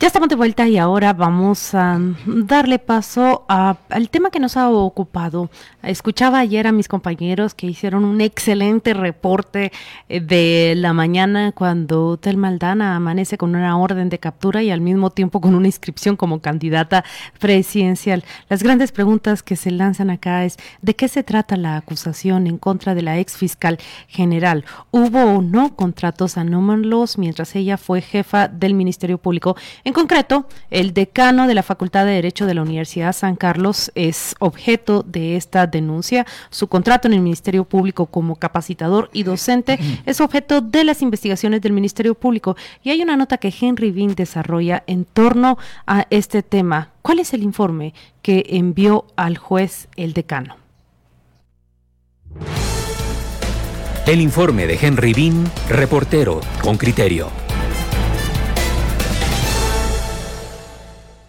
Ya estamos de vuelta y ahora vamos a darle paso al tema que nos ha ocupado. Escuchaba ayer a mis compañeros que hicieron un excelente reporte eh, de la mañana cuando Tel Maldana amanece con una orden de captura y al mismo tiempo con una inscripción como candidata presidencial. Las grandes preguntas que se lanzan acá es ¿de qué se trata la acusación en contra de la ex fiscal general? ¿Hubo o no contratos anómalos mientras ella fue jefa del Ministerio Público? Concreto, el decano de la Facultad de Derecho de la Universidad San Carlos es objeto de esta denuncia. Su contrato en el Ministerio Público como capacitador y docente es objeto de las investigaciones del Ministerio Público. Y hay una nota que Henry Bean desarrolla en torno a este tema. ¿Cuál es el informe que envió al juez el decano? El informe de Henry Bean, reportero con criterio.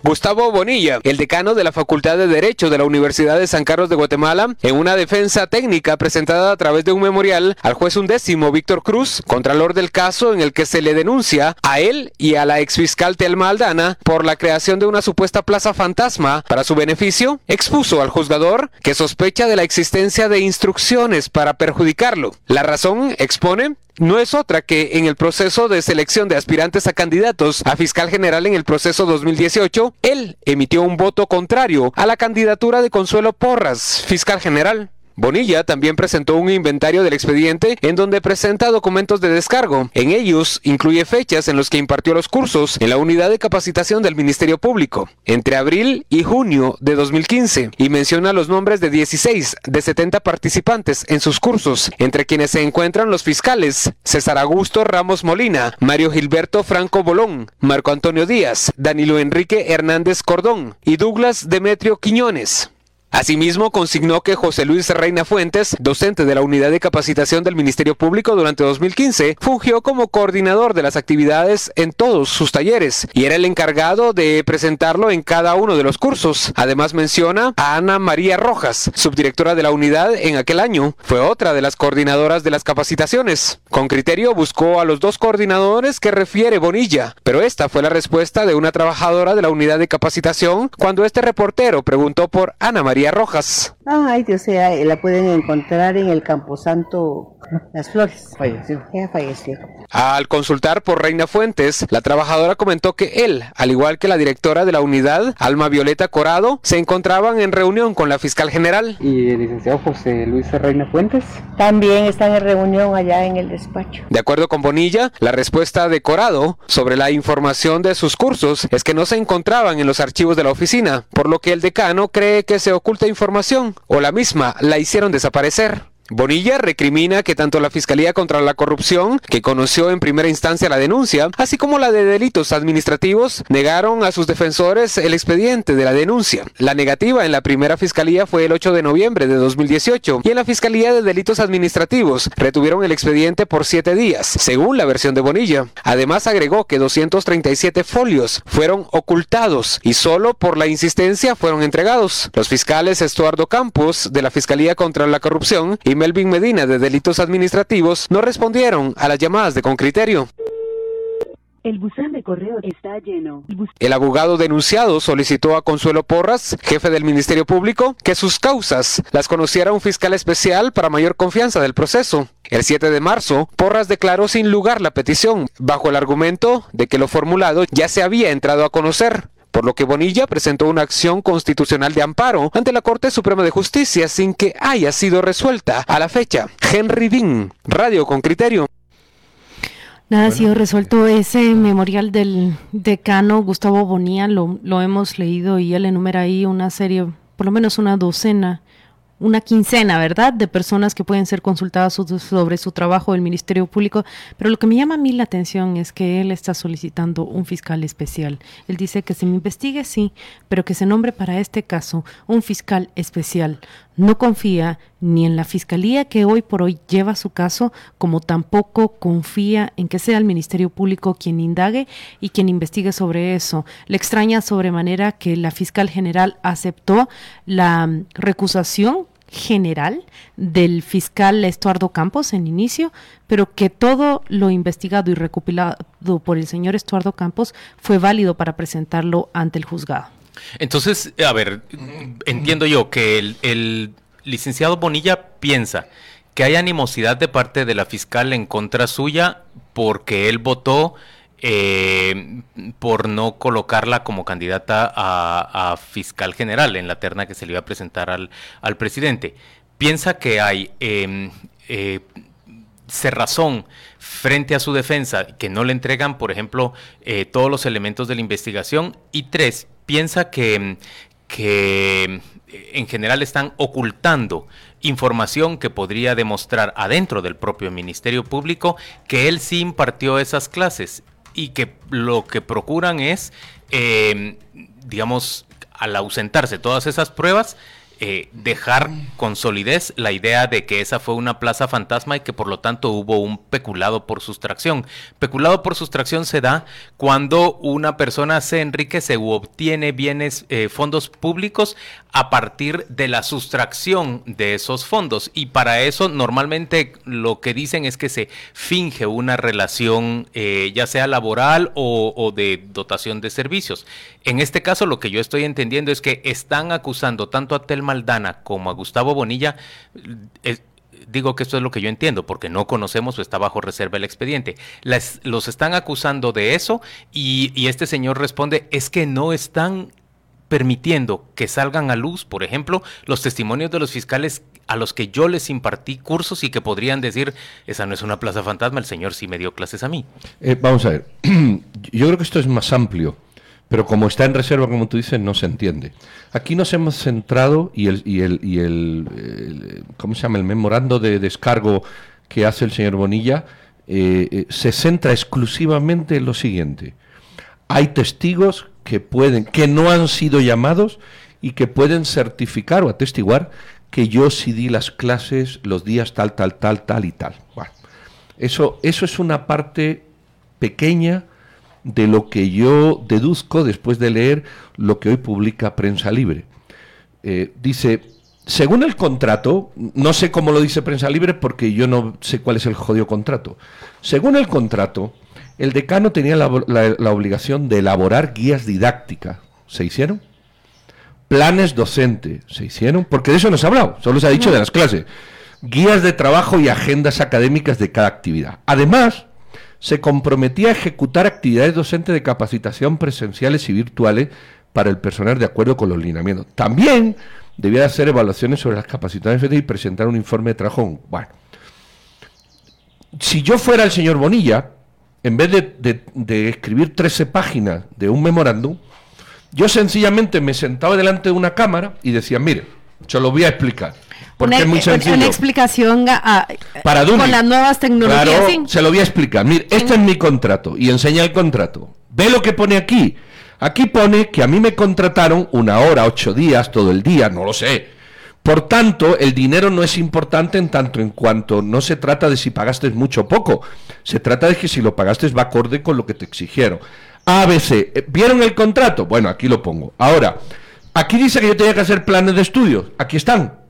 Gustavo Bonilla, el decano de la Facultad de Derecho de la Universidad de San Carlos de Guatemala, en una defensa técnica presentada a través de un memorial al juez undécimo Víctor Cruz, contralor del caso en el que se le denuncia a él y a la exfiscal Telma Aldana por la creación de una supuesta plaza fantasma para su beneficio, expuso al juzgador que sospecha de la existencia de instrucciones para perjudicarlo. La razón, expone, no es otra que en el proceso de selección de aspirantes a candidatos a fiscal general en el proceso 2018, él emitió un voto contrario a la candidatura de Consuelo Porras, fiscal general. Bonilla también presentó un inventario del expediente en donde presenta documentos de descargo. En ellos incluye fechas en los que impartió los cursos en la unidad de capacitación del Ministerio Público entre abril y junio de 2015 y menciona los nombres de 16 de 70 participantes en sus cursos, entre quienes se encuentran los fiscales César Augusto Ramos Molina, Mario Gilberto Franco Bolón, Marco Antonio Díaz, Danilo Enrique Hernández Cordón y Douglas Demetrio Quiñones. Asimismo, consignó que José Luis Reina Fuentes, docente de la Unidad de Capacitación del Ministerio Público durante 2015, fungió como coordinador de las actividades en todos sus talleres y era el encargado de presentarlo en cada uno de los cursos. Además menciona a Ana María Rojas, subdirectora de la unidad en aquel año. Fue otra de las coordinadoras de las capacitaciones. Con criterio buscó a los dos coordinadores que refiere Bonilla, pero esta fue la respuesta de una trabajadora de la unidad de capacitación cuando este reportero preguntó por Ana María Rojas. Ay, o sea, la pueden encontrar en el Camposanto Las Flores. Falleció. Ya falleció. Al consultar por Reina Fuentes, la trabajadora comentó que él, al igual que la directora de la unidad, Alma Violeta Corado, se encontraban en reunión con la fiscal general. ¿Y el licenciado José Luis Reina Fuentes? También están en reunión allá en el despacho. De acuerdo con Bonilla, la respuesta de Corado sobre la información de sus cursos es que no se encontraban en los archivos de la oficina, por lo que el decano cree que se oculta información o la misma la hicieron desaparecer. Bonilla recrimina que tanto la Fiscalía contra la Corrupción, que conoció en primera instancia la denuncia, así como la de delitos administrativos, negaron a sus defensores el expediente de la denuncia. La negativa en la primera Fiscalía fue el 8 de noviembre de 2018 y en la Fiscalía de Delitos Administrativos retuvieron el expediente por siete días, según la versión de Bonilla. Además agregó que 237 folios fueron ocultados y solo por la insistencia fueron entregados. Los fiscales Estuardo Campos de la Fiscalía contra la Corrupción y Melvin Medina de Delitos Administrativos no respondieron a las llamadas de Concriterio. El buzón de correo está lleno. El abogado denunciado solicitó a Consuelo Porras, jefe del Ministerio Público, que sus causas las conociera un fiscal especial para mayor confianza del proceso. El 7 de marzo, Porras declaró sin lugar la petición, bajo el argumento de que lo formulado ya se había entrado a conocer por lo que Bonilla presentó una acción constitucional de amparo ante la Corte Suprema de Justicia sin que haya sido resuelta a la fecha. Henry Dean, Radio con Criterio. Nada ha sido resuelto ese memorial del decano Gustavo Bonilla, lo, lo hemos leído y él enumera ahí una serie, por lo menos una docena una quincena, ¿verdad?, de personas que pueden ser consultadas sobre su trabajo del Ministerio Público, pero lo que me llama a mí la atención es que él está solicitando un fiscal especial. Él dice que se me investigue, sí, pero que se nombre para este caso un fiscal especial. No confía ni en la fiscalía que hoy por hoy lleva su caso, como tampoco confía en que sea el Ministerio Público quien indague y quien investigue sobre eso. Le extraña sobremanera que la fiscal general aceptó la recusación general del fiscal Estuardo Campos en inicio, pero que todo lo investigado y recopilado por el señor Estuardo Campos fue válido para presentarlo ante el juzgado. Entonces, a ver, entiendo yo que el, el licenciado Bonilla piensa que hay animosidad de parte de la fiscal en contra suya porque él votó eh, por no colocarla como candidata a, fiscal general en la terna que se le iba a presentar al, presidente. Piensa que hay em, eh, cerrazón frente a su defensa, que no le entregan, por ejemplo, eh, todos los elementos de la investigación. Y tres, piensa que, que en general están ocultando información que podría demostrar adentro del propio Ministerio Público que él sí impartió esas clases y que lo que procuran es, eh, digamos, al ausentarse todas esas pruebas, eh, dejar con solidez la idea de que esa fue una plaza fantasma y que por lo tanto hubo un peculado por sustracción. Peculado por sustracción se da cuando una persona se enriquece u obtiene bienes, eh, fondos públicos a partir de la sustracción de esos fondos. Y para eso normalmente lo que dicen es que se finge una relación eh, ya sea laboral o, o de dotación de servicios. En este caso lo que yo estoy entendiendo es que están acusando tanto a Telma Como a Gustavo Bonilla, digo que esto es lo que yo entiendo, porque no conocemos o está bajo reserva el expediente. los están acusando de eso y, y este señor responde, es que no están permitiendo que salgan a luz, por ejemplo, los testimonios de los fiscales a los que yo les impartí cursos y que podrían decir, esa no es una plaza fantasma, el señor sí me dio clases a mí. Eh, vamos a ver, yo creo que esto es más amplio pero como está en reserva, como tú dices, no se entiende. Aquí nos hemos centrado y el, y el, y el, ¿cómo se llama? El memorando de descargo que hace el señor Bonilla eh, eh, se centra exclusivamente en lo siguiente. Hay testigos que pueden, que no han sido llamados y que pueden certificar o atestiguar que yo sí di las clases los días tal, tal, tal, tal y tal. Eso, eso es una parte pequeña de lo que yo deduzco después de leer lo que hoy publica Prensa Libre. Eh, dice, según el contrato, no sé cómo lo dice Prensa Libre porque yo no sé cuál es el jodido contrato. Según el contrato, el decano tenía la, obligación de elaborar guías didácticas. ¿Se hicieron? Planes docentes. ¿Se hicieron? Porque de eso no se ha hablado, solo se ha dicho de las clases. Guías de trabajo y agendas académicas de cada actividad. Además, se comprometía a ejecutar actividades docentes de capacitación presenciales y virtuales para el personal de acuerdo con los lineamientos. También debía hacer evaluaciones sobre las capacitaciones y presentar un informe de trabajo. Bueno, si yo fuera el señor Bonilla, en vez de, escribir 13 páginas de un memorándum, yo sencillamente me sentaba delante de una cámara y decía, mire, se lo voy a explicar. Porque una, es muy sencillo. Una explicación Para con las nuevas tecnologías. Claro, se lo voy a explicar. Mire, este es mi contrato y enseña el contrato. Ve lo que pone aquí. Aquí pone que a mí me contrataron una hora, ocho días, todo el día, no lo sé. Por tanto, el dinero no es importante en tanto en cuanto no se trata de si pagaste mucho o poco. Se trata de que si lo pagaste va acorde con lo que te exigieron. ABC, eh, ¿vieron el contrato? Bueno, aquí lo pongo. Ahora, aquí dice que yo tenía que hacer planes de estudios. Aquí están.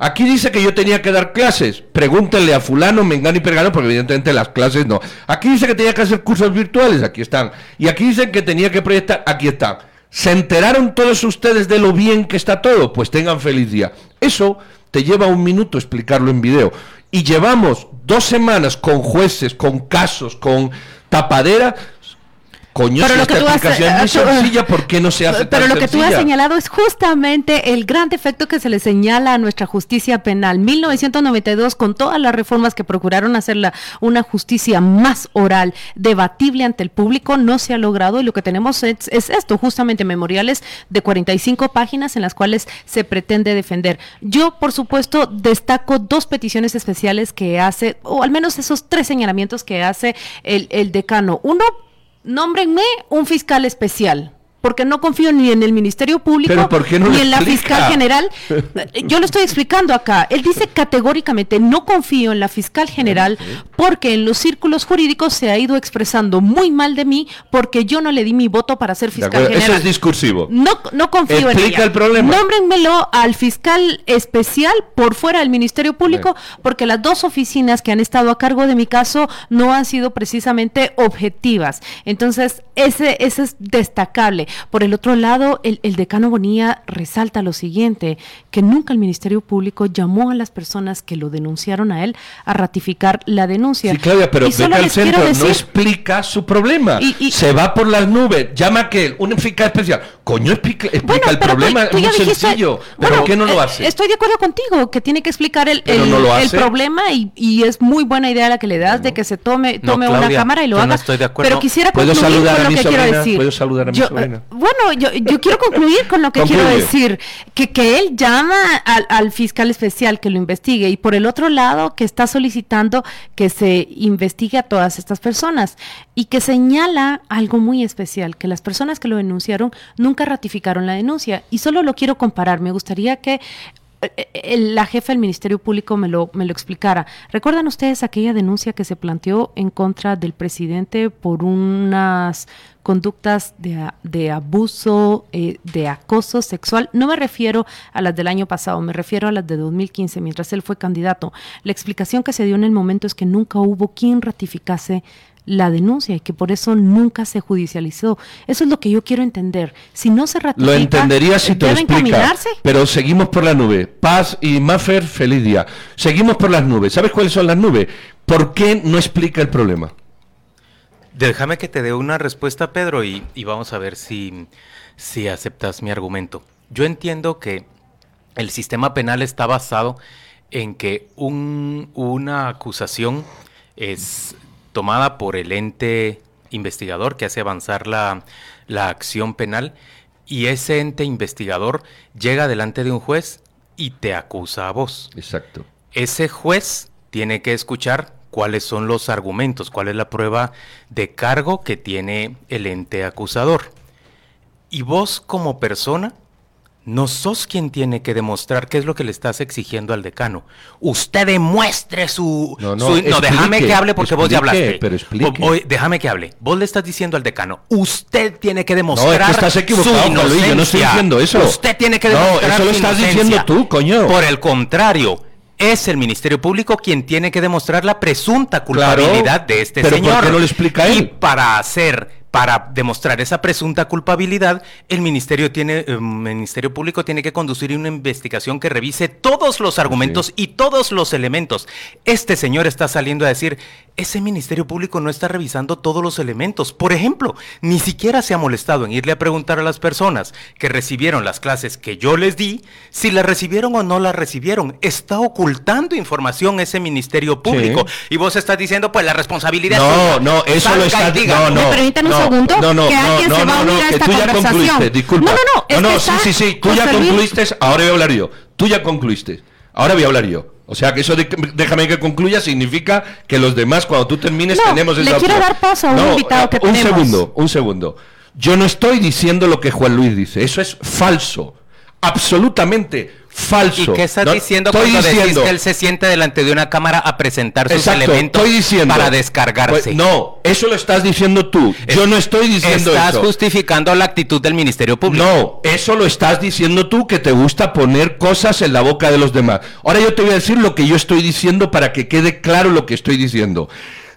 Aquí dice que yo tenía que dar clases. Pregúntenle a fulano, mengano y pergano, porque evidentemente las clases no. Aquí dice que tenía que hacer cursos virtuales, aquí están. Y aquí dicen que tenía que proyectar, aquí están. ¿Se enteraron todos ustedes de lo bien que está todo? Pues tengan feliz día. Eso te lleva un minuto explicarlo en video. Y llevamos dos semanas con jueces, con casos, con tapadera, Coño, pero lo que tú has, es muy sencilla, ¿por qué no se hace Pero lo que tú has señalado es justamente el gran defecto que se le señala a nuestra justicia penal. 1992, con todas las reformas que procuraron hacerla una justicia más oral, debatible ante el público, no se ha logrado y lo que tenemos es, es esto, justamente memoriales de 45 páginas en las cuales se pretende defender. Yo, por supuesto, destaco dos peticiones especiales que hace, o al menos esos tres señalamientos que hace el, el decano. Uno, nómbrenme un fiscal especial porque no confío ni en el Ministerio Público Pero ¿por qué no ni en la explica? fiscal general. Yo lo estoy explicando acá. Él dice categóricamente, no confío en la fiscal general porque en los círculos jurídicos se ha ido expresando muy mal de mí porque yo no le di mi voto para ser fiscal acuerdo, Eso general. es discursivo. No, no confío en Explica ella. el problema. Nómbrenmelo al fiscal especial por fuera del Ministerio Público, porque las dos oficinas que han estado a cargo de mi caso no han sido precisamente objetivas. Entonces, ese, ese es destacable. Por el otro lado, el, el decano Bonilla resalta lo siguiente, que nunca el Ministerio Público llamó a las personas que lo denunciaron a él a ratificar la denuncia. Sí, Claudia, pero quiero centro, no explica su problema. Y- y- Se va por las nubes, llama a aquel, un fiscal especial. Coño, explica, explica Bueno, el pero tú- problema, tú es muy dijiste- sencillo. ¿Pero bueno, qué no lo eh, hace? Estoy de acuerdo contigo, que tiene que explicar el, el- no el problema y, y es muy buena idea la que le das de que se tome, No, tome una cámara y lo haga. no estoy de acuerdo. Pero quisiera ¿Puedo concluir saludar con a lo mi que quiero sobrina? decir. ¿Puedo saludar a mi Yo, sobrina? Bueno, yo, yo quiero concluir con lo que quiero decir, que, que él llama al, al fiscal especial que lo investigue y por el otro lado que está solicitando que se investigue a todas estas personas y que señala algo muy especial, que las personas que lo denunciaron nunca ratificaron la denuncia y solo lo quiero comparar. Me gustaría que la jefa del Ministerio Público me lo, explicara. ¿Recuerdan ustedes aquella denuncia que se planteó en contra del presidente por unas conductas de, de abuso, eh, de acoso sexual? No me refiero a las del año pasado, me refiero a las de 2015, mientras él fue candidato. La explicación que se dio en el momento es que nunca hubo quien ratificase la denuncia y que por eso nunca se judicializó. Eso es lo que yo quiero entender. Si no se ratifica, Lo entendería si te lo ¿debe explica. Pero seguimos por la nube. Paz y Maffer, feliz día. Seguimos por las nubes. ¿Sabes cuáles son las nubes? ¿Por qué no explica el problema? Déjame que te dé una respuesta, Pedro, y, y vamos a ver si, si aceptas mi argumento. Yo entiendo que el sistema penal está basado en que un- una acusación es tomada por el ente investigador que hace avanzar la, la acción penal y ese ente investigador llega delante de un juez y te acusa a vos. Exacto. Ese juez tiene que escuchar cuáles son los argumentos, cuál es la prueba de cargo que tiene el ente acusador. Y vos como persona no sos quien tiene que demostrar qué es lo que le estás exigiendo al decano. Usted demuestre su... No, no, su- déjame explique, que hable porque vos ya explique, hablaste. pero explique. O- déjame que hable. Vos le estás diciendo al decano, usted tiene que demostrar No, es que estás equivocado, su Juan Luis, yo no estoy inocencia. diciendo eso. Usted tiene que No, demostrar eso lo su estás inocencia. diciendo tú, coño. Por el contrario, es el Ministerio Público quien tiene que demostrar la presunta culpabilidad de este pero ¿por señor. qué no lo explica Y para hacer, para demostrar esa presunta culpabilidad, el Ministerio tiene, eh, Ministerio Público tiene que conducir una investigación que revise todos los argumentos y todos los elementos. Este señor está saliendo a decir, ese Ministerio Público no está revisando todos los elementos. Por ejemplo, ni siquiera se ha molestado en irle a preguntar a las personas que recibieron las clases que yo les di, si las recibieron o no las recibieron. Está ocultando información ese Ministerio Público. Y vos estás diciendo, pues la responsabilidad No, es tuya. no, eso Salga lo está diga, no, no, ¿Me permiten un no, segundo? No, no, Que no, alguien no, se va a no, unir no, a esta tú ya conversación. concluiste, disculpa. No, no, no, es no, que sí, sí, sí, tú ya Luis- concluiste, ahora voy a hablar yo. Tú ya concluiste, ahora voy a hablar yo. O sea que eso de, déjame que concluya significa que los demás cuando tú termines No, tenemos le esa quiero opción. dar paso a un invitado que un tenemos. segundo, un segundo. Yo no estoy diciendo lo que Juan Luis dice, eso es falso. Absolutamente falso. ¿Y qué estás No, diciendo estoy cuando decís diciendo- que él se siente delante de una cámara a presentar sus Exacto, elementos diciendo, para descargarse? Pues, no, eso lo estás diciendo tú. Yo no estoy diciendo Estás eso. justificando la actitud del Ministerio Público. No, eso lo estás diciendo tú que te gusta poner cosas en la boca de los demás. Ahora yo te voy a decir lo que yo estoy diciendo para que quede claro lo que estoy diciendo.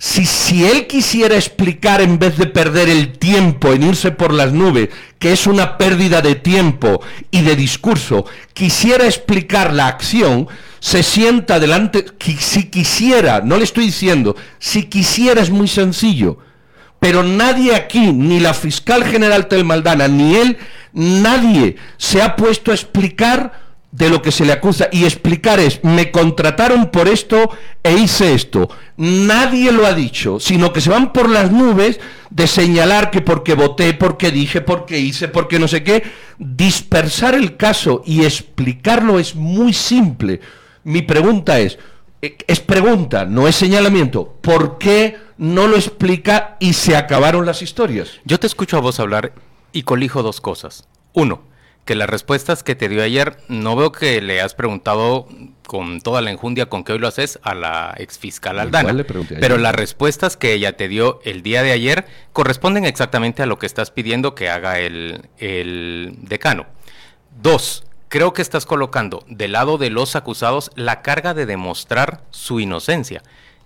Si, si él quisiera explicar en vez de perder el tiempo en irse por las nubes, que es una pérdida de tiempo y de discurso, quisiera explicar la acción, se sienta delante, si quisiera, no le estoy diciendo, si quisiera es muy sencillo. Pero nadie aquí, ni la fiscal general Telmaldana, ni él, nadie se ha puesto a explicar de lo que se le acusa. Y explicar es, me contrataron por esto e hice esto. Nadie lo ha dicho, sino que se van por las nubes de señalar que porque voté, porque dije, porque hice, porque no sé qué. Dispersar el caso y explicarlo es muy simple. Mi pregunta es, eh, es pregunta, no es señalamiento. ¿Por qué no lo explica y se acabaron las historias? Yo te escucho a vos hablar Y colijo dos cosas. Uno, que las respuestas que te dio ayer, no veo que le has preguntado con toda la enjundia con que hoy lo haces a la exfiscal Aldana. le. Pero las respuestas que ella te dio el día de ayer corresponden exactamente a lo que estás pidiendo que haga el, el decano. Dos, creo que estás colocando del lado de los acusados la carga de demostrar su inocencia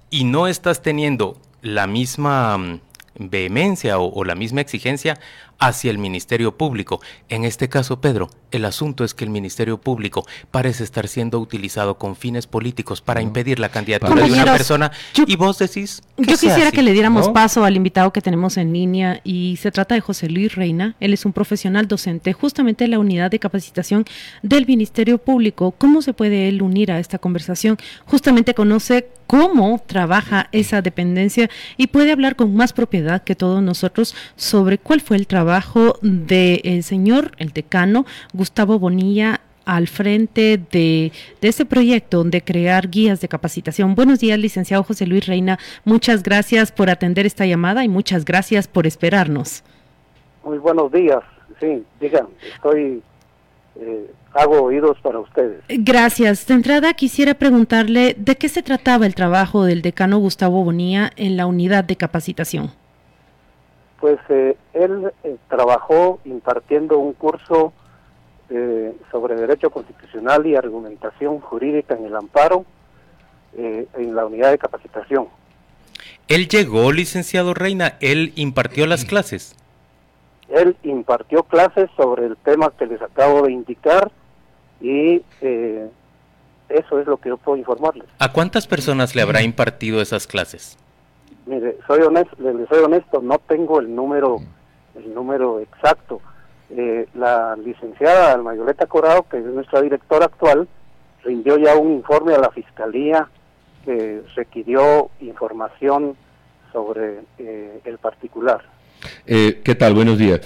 y no estás teniendo la misma mm, vehemencia o, o la misma exigencia hacia el Ministerio Público. En este caso, Pedro, el asunto es que el Ministerio Público parece estar siendo utilizado con fines políticos para impedir la candidatura de una persona yo- y vos decís... Yo que quisiera así, que le diéramos ¿no? paso al invitado que tenemos en línea y se trata de José Luis Reina. Él es un profesional docente justamente en la unidad de capacitación del Ministerio Público. ¿Cómo se puede él unir a esta conversación? Justamente conoce cómo trabaja esa dependencia y puede hablar con más propiedad que todos nosotros sobre cuál fue el trabajo del señor, el decano Gustavo Bonilla al frente de, de este proyecto de crear guías de capacitación. Buenos días, licenciado José Luis Reina. Muchas gracias por atender esta llamada y muchas gracias por esperarnos. Muy buenos días. Sí, digan, estoy, eh, hago oídos para ustedes. Gracias. De entrada quisiera preguntarle de qué se trataba el trabajo del decano Gustavo Bonilla en la unidad de capacitación. Pues eh, él eh, trabajó impartiendo un curso eh, sobre derecho constitucional y argumentación jurídica en el amparo eh, en la unidad de capacitación. Él llegó, licenciado Reina, él impartió las clases. Él impartió clases sobre el tema que les acabo de indicar y eh, eso es lo que yo puedo informarles. ¿A cuántas personas le habrá impartido esas clases? Mire, soy honesto, le, soy honesto, no tengo el número, el número exacto. Eh, la licenciada Almayoleta Corado, que es nuestra directora actual, rindió ya un informe a la fiscalía que requirió información sobre eh, el particular. Eh, ¿Qué tal? Buenos días.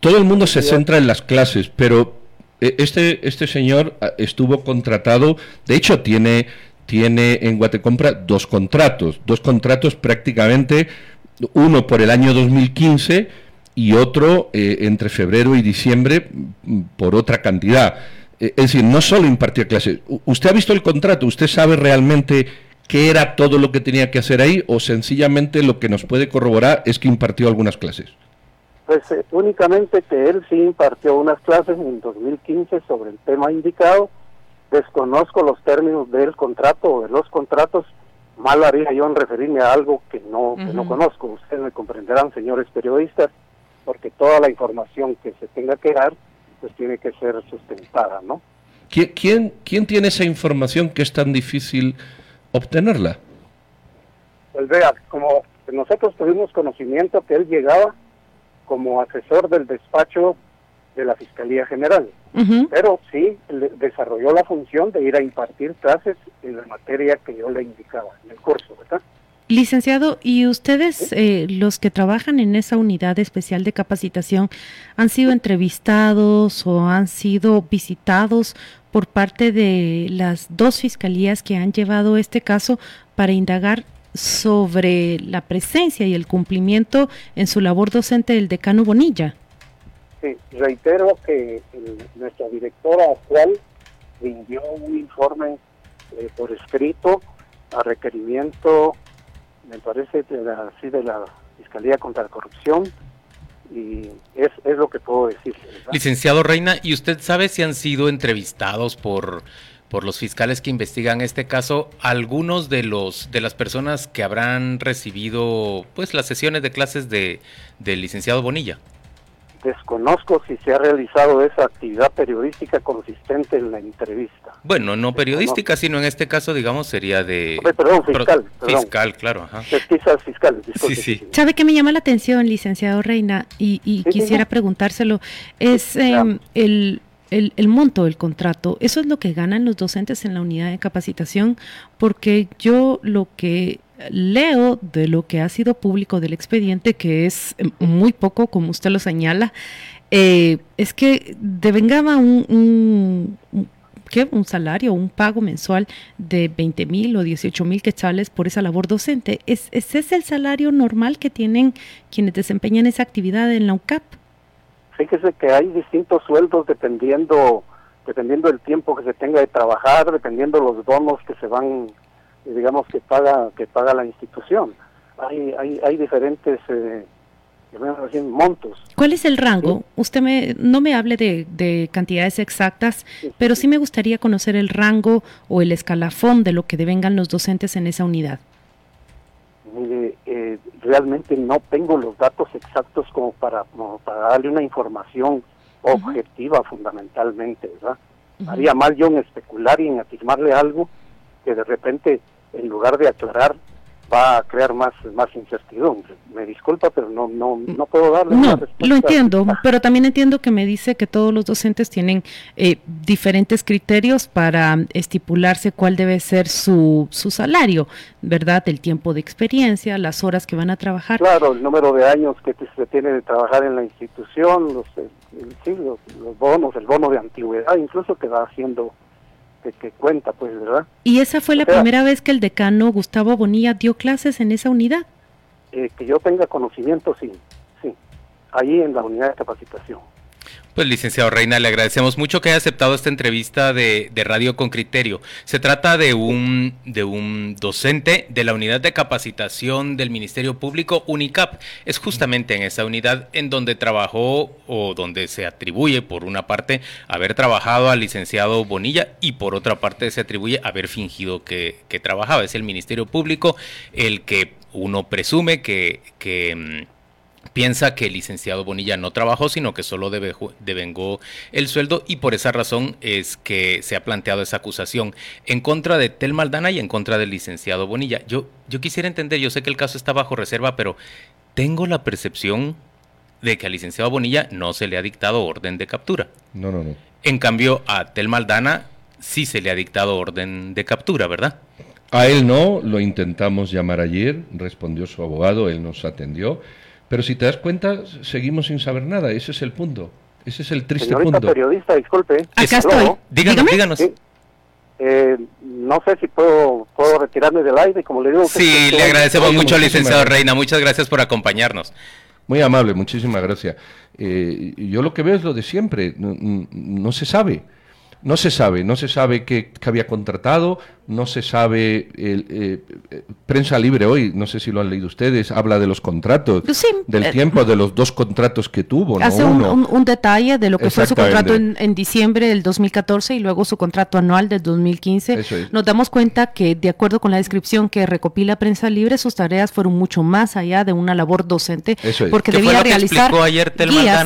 Todo el mundo se centra en las clases, pero eh, este, este señor ah, estuvo contratado, de hecho tiene, tiene en Guatecompra dos contratos, dos contratos prácticamente, uno por el año 2015 y otro eh, entre febrero y diciembre mm, por otra cantidad. Eh, es decir, no solo impartió clases. ¿Usted ha visto el contrato? ¿Usted sabe realmente qué era todo lo que tenía que hacer ahí o sencillamente lo que nos puede corroborar es que impartió algunas clases? Pues eh, únicamente que él sí impartió unas clases en 2015 sobre el tema indicado. Desconozco los términos del contrato o de los contratos. Mal haría yo en referirme a algo que no, que no conozco. Ustedes me comprenderán, señores periodistas, porque toda la información que se tenga que dar, pues tiene que ser sustentada, ¿no? ¿Quién, quién, quién tiene esa información que es tan difícil obtenerla? Pues vea, como nosotros tuvimos conocimiento que él llegaba como asesor del despacho de la Fiscalía General. Pero sí desarrolló la función de ir a impartir clases en la materia que yo le indicaba en el curso, ¿verdad? Licenciado, ¿y ustedes, eh, los que trabajan en esa unidad especial de capacitación, han sido entrevistados o han sido visitados por parte de las dos fiscalías que han llevado este caso para indagar sobre la presencia y el cumplimiento en su labor docente del decano Bonilla? Sí, reitero que el- nuestra directora actual rindió un informe eh, por escrito a requerimiento, me parece, de la, de la Fiscalía contra la Corrupción y es, es lo que puedo decir. Licenciado Reina, ¿y usted sabe si han sido entrevistados por, por los fiscales que investigan este caso algunos de los de las personas que habrán recibido pues las sesiones de clases de del licenciado Bonilla? Desconozco si se ha realizado esa actividad periodística consistente en la entrevista. Bueno, no periodística, sino en este caso, digamos, sería de... Perdón, fiscal, Pro- perdón. Fiscal, claro, ajá. Pesquisas fiscales, disculpe. Sí, sí. ¿Sabe qué me llama la atención, licenciado Reina? Y, y Sí, quisiera sí. preguntárselo. Es em, el, el, el monto del contrato. ¿Eso es lo que ganan los docentes en la unidad de capacitación? Porque yo lo que leo de lo que ha sido público del expediente, que es em, muy poco, como usted lo señala, eh, es que devengaba un, ¿qué? un salario, un pago mensual de 20 mil o 18 mil quetzales por esa labor docente. ¿Es, ¿Ese es el salario normal que tienen quienes desempeñan esa actividad en la UCAP? fíjese que hay distintos sueldos dependiendo dependiendo del tiempo que se tenga de trabajar, dependiendo los bonos que se van, digamos que paga que paga la institución. Hay hay, hay diferentes eh, montos. ¿Cuál es el rango? Usted me, no me hable de, de cantidades exactas, pero sí me gustaría conocer el rango o el escalafón de lo que devengan los docentes en esa unidad. Mire, eh, realmente no tengo los datos exactos como para, para darle una información objetiva fundamentalmente, ¿verdad? Haría mal yo en especular y en afirmarle algo que de repente, en lugar de aclarar, va a crear más más incertidumbre. Me disculpa, pero no no no puedo darle no, lo entiendo, pero también entiendo que me dice que todos los docentes tienen eh, diferentes criterios para estipularse cuál debe ser su, su salario, ¿verdad? El tiempo de experiencia, las horas que van a trabajar. Claro, el número de años que se tiene de trabajar en la institución, los, eh, sí, los, los bonos, el bono de antigüedad, incluso que va haciendo que, cuenta, pues, ¿verdad? ¿Y esa fue la primera vez que el decano Gustavo Bonilla dio clases en esa unidad? Eh, que yo tenga conocimiento, sí, sí, ahí en la unidad de capacitación. Pues licenciado Reina, le agradecemos mucho que haya aceptado esta entrevista de, Radio con Criterio. Se trata de un, de un docente de la unidad de capacitación del Ministerio Público UNICAP. Es justamente en esa unidad en donde trabajó o donde se atribuye, por una parte, haber trabajado al licenciado Bonilla y por otra parte se atribuye haber fingido que, que trabajaba. Es el Ministerio Público el que uno presume que... que mm, piensa que el licenciado Bonilla no trabajó, sino que solo devengó el sueldo y por esa razón es que se ha planteado esa acusación en contra de Tel Maldana y en contra del licenciado Bonilla. Yo, yo quisiera entender, yo sé que el caso está bajo reserva, pero tengo la percepción de que al licenciado Bonilla no se le ha dictado orden de captura. No, no, no. En cambio, a Tel Maldana sí se le ha dictado orden de captura, ¿verdad? A él no, lo intentamos llamar ayer, respondió su abogado, él nos atendió pero si te das cuenta, seguimos sin saber nada. Ese es el punto. Ese es el triste Señorita punto. periodista, disculpe. Acá estoy. Díganos, díganos. Eh, no sé si puedo, puedo retirarme del aire, como le digo. Sí, le agradecemos mucho, licenciado Reina. Muchas gracias por acompañarnos. Muy amable, muchísimas gracias. Eh, yo lo que veo es lo de siempre. no se sabe. No se sabe, no se sabe qué, había contratado, no se sabe. El, eh, prensa libre hoy, no sé si lo han leído ustedes, habla de los contratos, del eh, tiempo, de los dos contratos que tuvo. Hace un, detalle de lo que fue su contrato en, diciembre del 2014 y luego su contrato anual del 2015. Nos damos cuenta que, de acuerdo con la descripción que recopila prensa libre, sus tareas fueron mucho más allá de una labor docente, porque debía realizar. ayer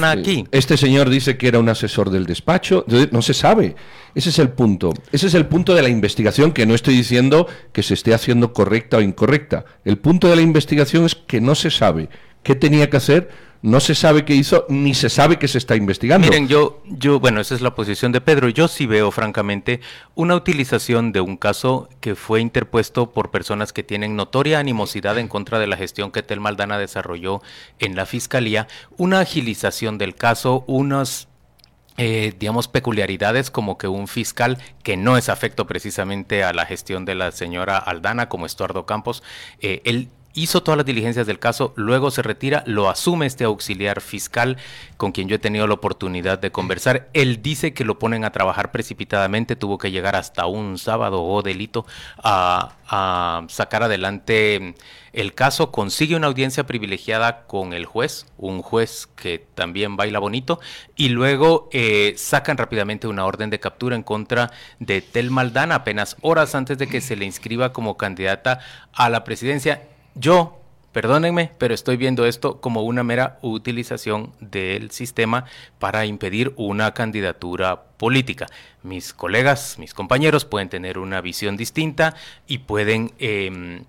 aquí? Este señor dice que era un asesor del despacho, no se sabe. Ese es el punto. Ese es el punto de la investigación que no estoy diciendo que se esté haciendo correcta o incorrecta. El punto de la investigación es que no se sabe qué tenía que hacer, no se sabe qué hizo, ni se sabe que se está investigando. Miren, yo, yo, bueno, esa es la posición de Pedro. Yo sí veo, francamente, una utilización de un caso que fue interpuesto por personas que tienen notoria animosidad en contra de la gestión que Tel Maldana desarrolló en la fiscalía, una agilización del caso, unos eh, digamos, peculiaridades como que un fiscal que no es afecto precisamente a la gestión de la señora Aldana, como Estuardo Campos, eh, él hizo todas las diligencias del caso, luego se retira, lo asume este auxiliar fiscal con quien yo he tenido la oportunidad de conversar. Él dice que lo ponen a trabajar precipitadamente, tuvo que llegar hasta un sábado o delito a, sacar adelante el caso, consigue una audiencia privilegiada con el juez, un juez que también baila bonito, y luego eh, sacan rápidamente una orden de captura en contra de Tel Maldana apenas horas antes de que se le inscriba como candidata a la presidencia yo, perdónenme, pero estoy viendo esto como una mera utilización del sistema para impedir una candidatura política. Mis colegas, mis compañeros pueden tener una visión distinta y pueden... Em,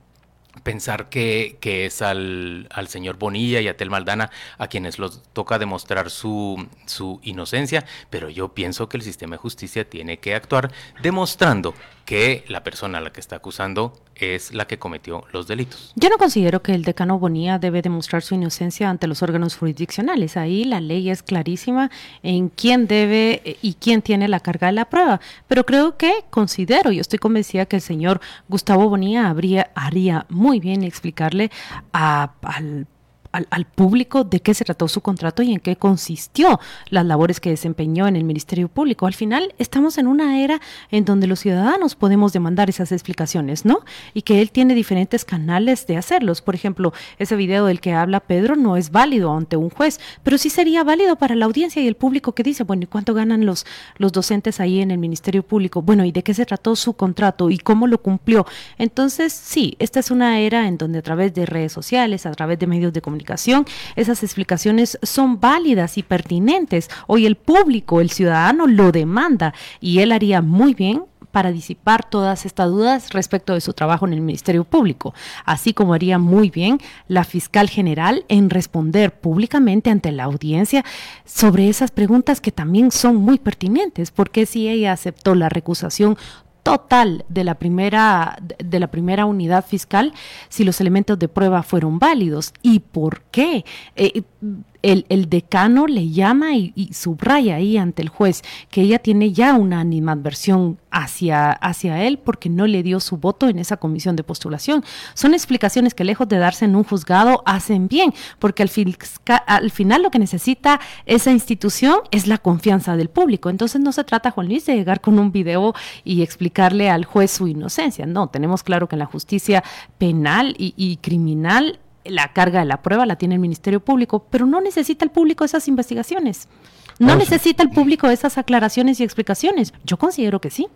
pensar que, es al, al, señor Bonilla y a Tel Maldana a quienes los toca demostrar su, su inocencia, pero yo pienso que el sistema de justicia tiene que actuar demostrando que la persona a la que está acusando es la que cometió los delitos. Yo no considero que el decano Bonilla debe demostrar su inocencia ante los órganos jurisdiccionales. Ahí la ley es clarísima en quién debe eh, y quién tiene la carga de la prueba. Pero creo que considero, y estoy convencida que el señor Gustavo Bonilla habría, haría muy bien explicarle al al, público de qué se trató su contrato y en qué consistió las labores que desempeñó en el Ministerio Público. Al final estamos en una era en donde los ciudadanos podemos demandar esas explicaciones, ¿no? Y que él tiene diferentes canales de hacerlos. Por ejemplo, ese video del que habla Pedro no es válido ante un juez, pero sí sería válido para la audiencia y el público que dice, bueno, ¿y cuánto ganan los, los docentes ahí en el Ministerio Público? Bueno, ¿y de qué se trató su contrato y cómo lo cumplió? Entonces, sí, esta es una era en donde a través de redes sociales, a través de medios de comunicación, esas explicaciones son válidas y pertinentes. Hoy el público, el ciudadano lo demanda y él haría muy bien para disipar todas estas dudas respecto de su trabajo en el Ministerio Público, así como haría muy bien la fiscal general en responder públicamente ante la audiencia sobre esas preguntas que también son muy pertinentes, porque si ella aceptó la recusación total de la primera de la primera unidad fiscal si los elementos de prueba fueron válidos. Y por qué eh, el, el, decano le llama y, subraya ahí ante el juez que ella tiene ya una animadversión hacia, hacia él porque no le dio su voto en esa comisión de postulación. Son explicaciones que lejos de darse en un juzgado hacen bien, porque al, al final lo que necesita esa institución es la confianza del público. Entonces no se trata, Juan Luis, de llegar con un video y explicarle al juez su inocencia. No, tenemos claro que en la justicia penal y criminal la carga de la prueba la tiene el Ministerio Público, pero no necesita el público esas investigaciones. No Vamos necesita el público esas aclaraciones y explicaciones. Yo considero que sí.